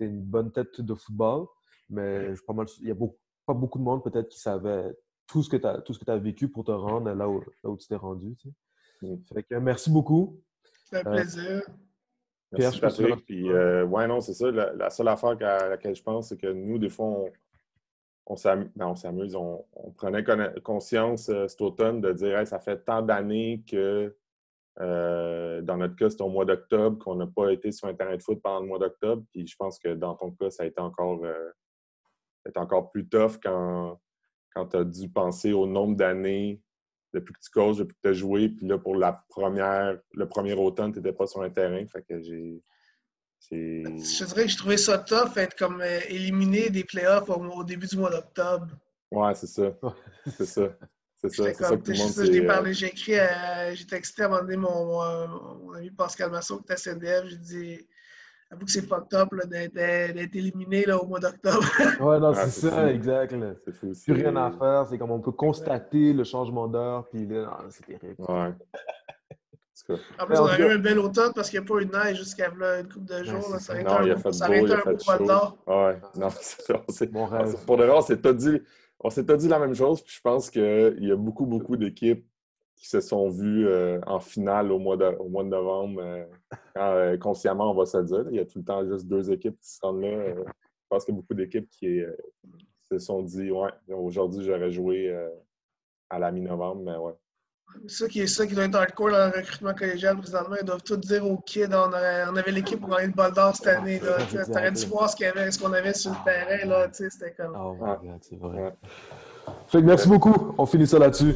une bonne tête de football. Mais je pas mal, il y a beaucoup, pas beaucoup de monde peut-être qui savait tout ce que tu as, as, vécu pour te rendre là où, là où tu t'es rendu. Mm. merci beaucoup. C'est un euh, plaisir. Merci, Patrick. Puis, euh, ouais, non, c'est ça. La, seule affaire à laquelle je pense, c'est que nous, des fois, on, ben, s'amuse, on, prenait conscience euh, cet automne de dire ça fait tant d'années que dans notre cas, c'est au mois d'octobre qu'on n'a pas été sur un terrain de foot pendant le mois d'octobre. Puis je pense que dans ton cas, ça a été encore, encore plus tough quand, quand tu as dû penser au nombre d'années depuis que tu coaches, depuis que tu as joué, puis là, pour la première, le premier automne, tu n'étais pas sur un terrain. Fait que j'ai. Je dirais que j'ai trouvé ça tough, être comme euh, éliminé des playoffs au, début du mois d'octobre. Ouais, c'est ça. (laughs) C'est ça. C'est ça, c'est ça que tout le monde J'ai parlé, j'ai écrit, j'ai texté à un moment donné mon, mon, ami Pascal Masson qui CNDF, j'ai dit Avoue que c'est fucked up d'être éliminé là, au mois d'octobre. (laughs) ouais, non, c'est ça, exact. C'est fou. Plus rien à faire. C'est comme on peut constater le changement d'heure, puis là, c'est terrible. Ouais. (laughs) En plus, on a eu un bel automne parce qu'il n'y a pas eu de neige jusqu'à une couple de jours. ça aurait été un, beau, ça aurait été un beau mois d'or. Ouais, non, (laughs) c'est bon Pour de s'est pas dit, on s'est dit la même chose. Puis je pense qu'il y a beaucoup, beaucoup d'équipes qui se sont vus euh, en finale au mois de, novembre. Euh, euh, consciemment, on va se dire. Il y a tout le temps juste deux équipes qui rendent là. je pense qu'il y a beaucoup d'équipes qui, se sont dit Ouais, aujourd'hui, j'aurais joué à la mi-novembre, mais ouais. Ça qui est ça qui doit être hardcore dans le recrutement collégial présentement. Ils doivent tout dire aux kids on, avait l'équipe pour gagner le bol d'or cette année. Tu aurais dû voir ce qu'on avait, sur le terrain. Là, c'était comme. Oh, c'est vrai. Fait que merci beaucoup. On finit ça là-dessus.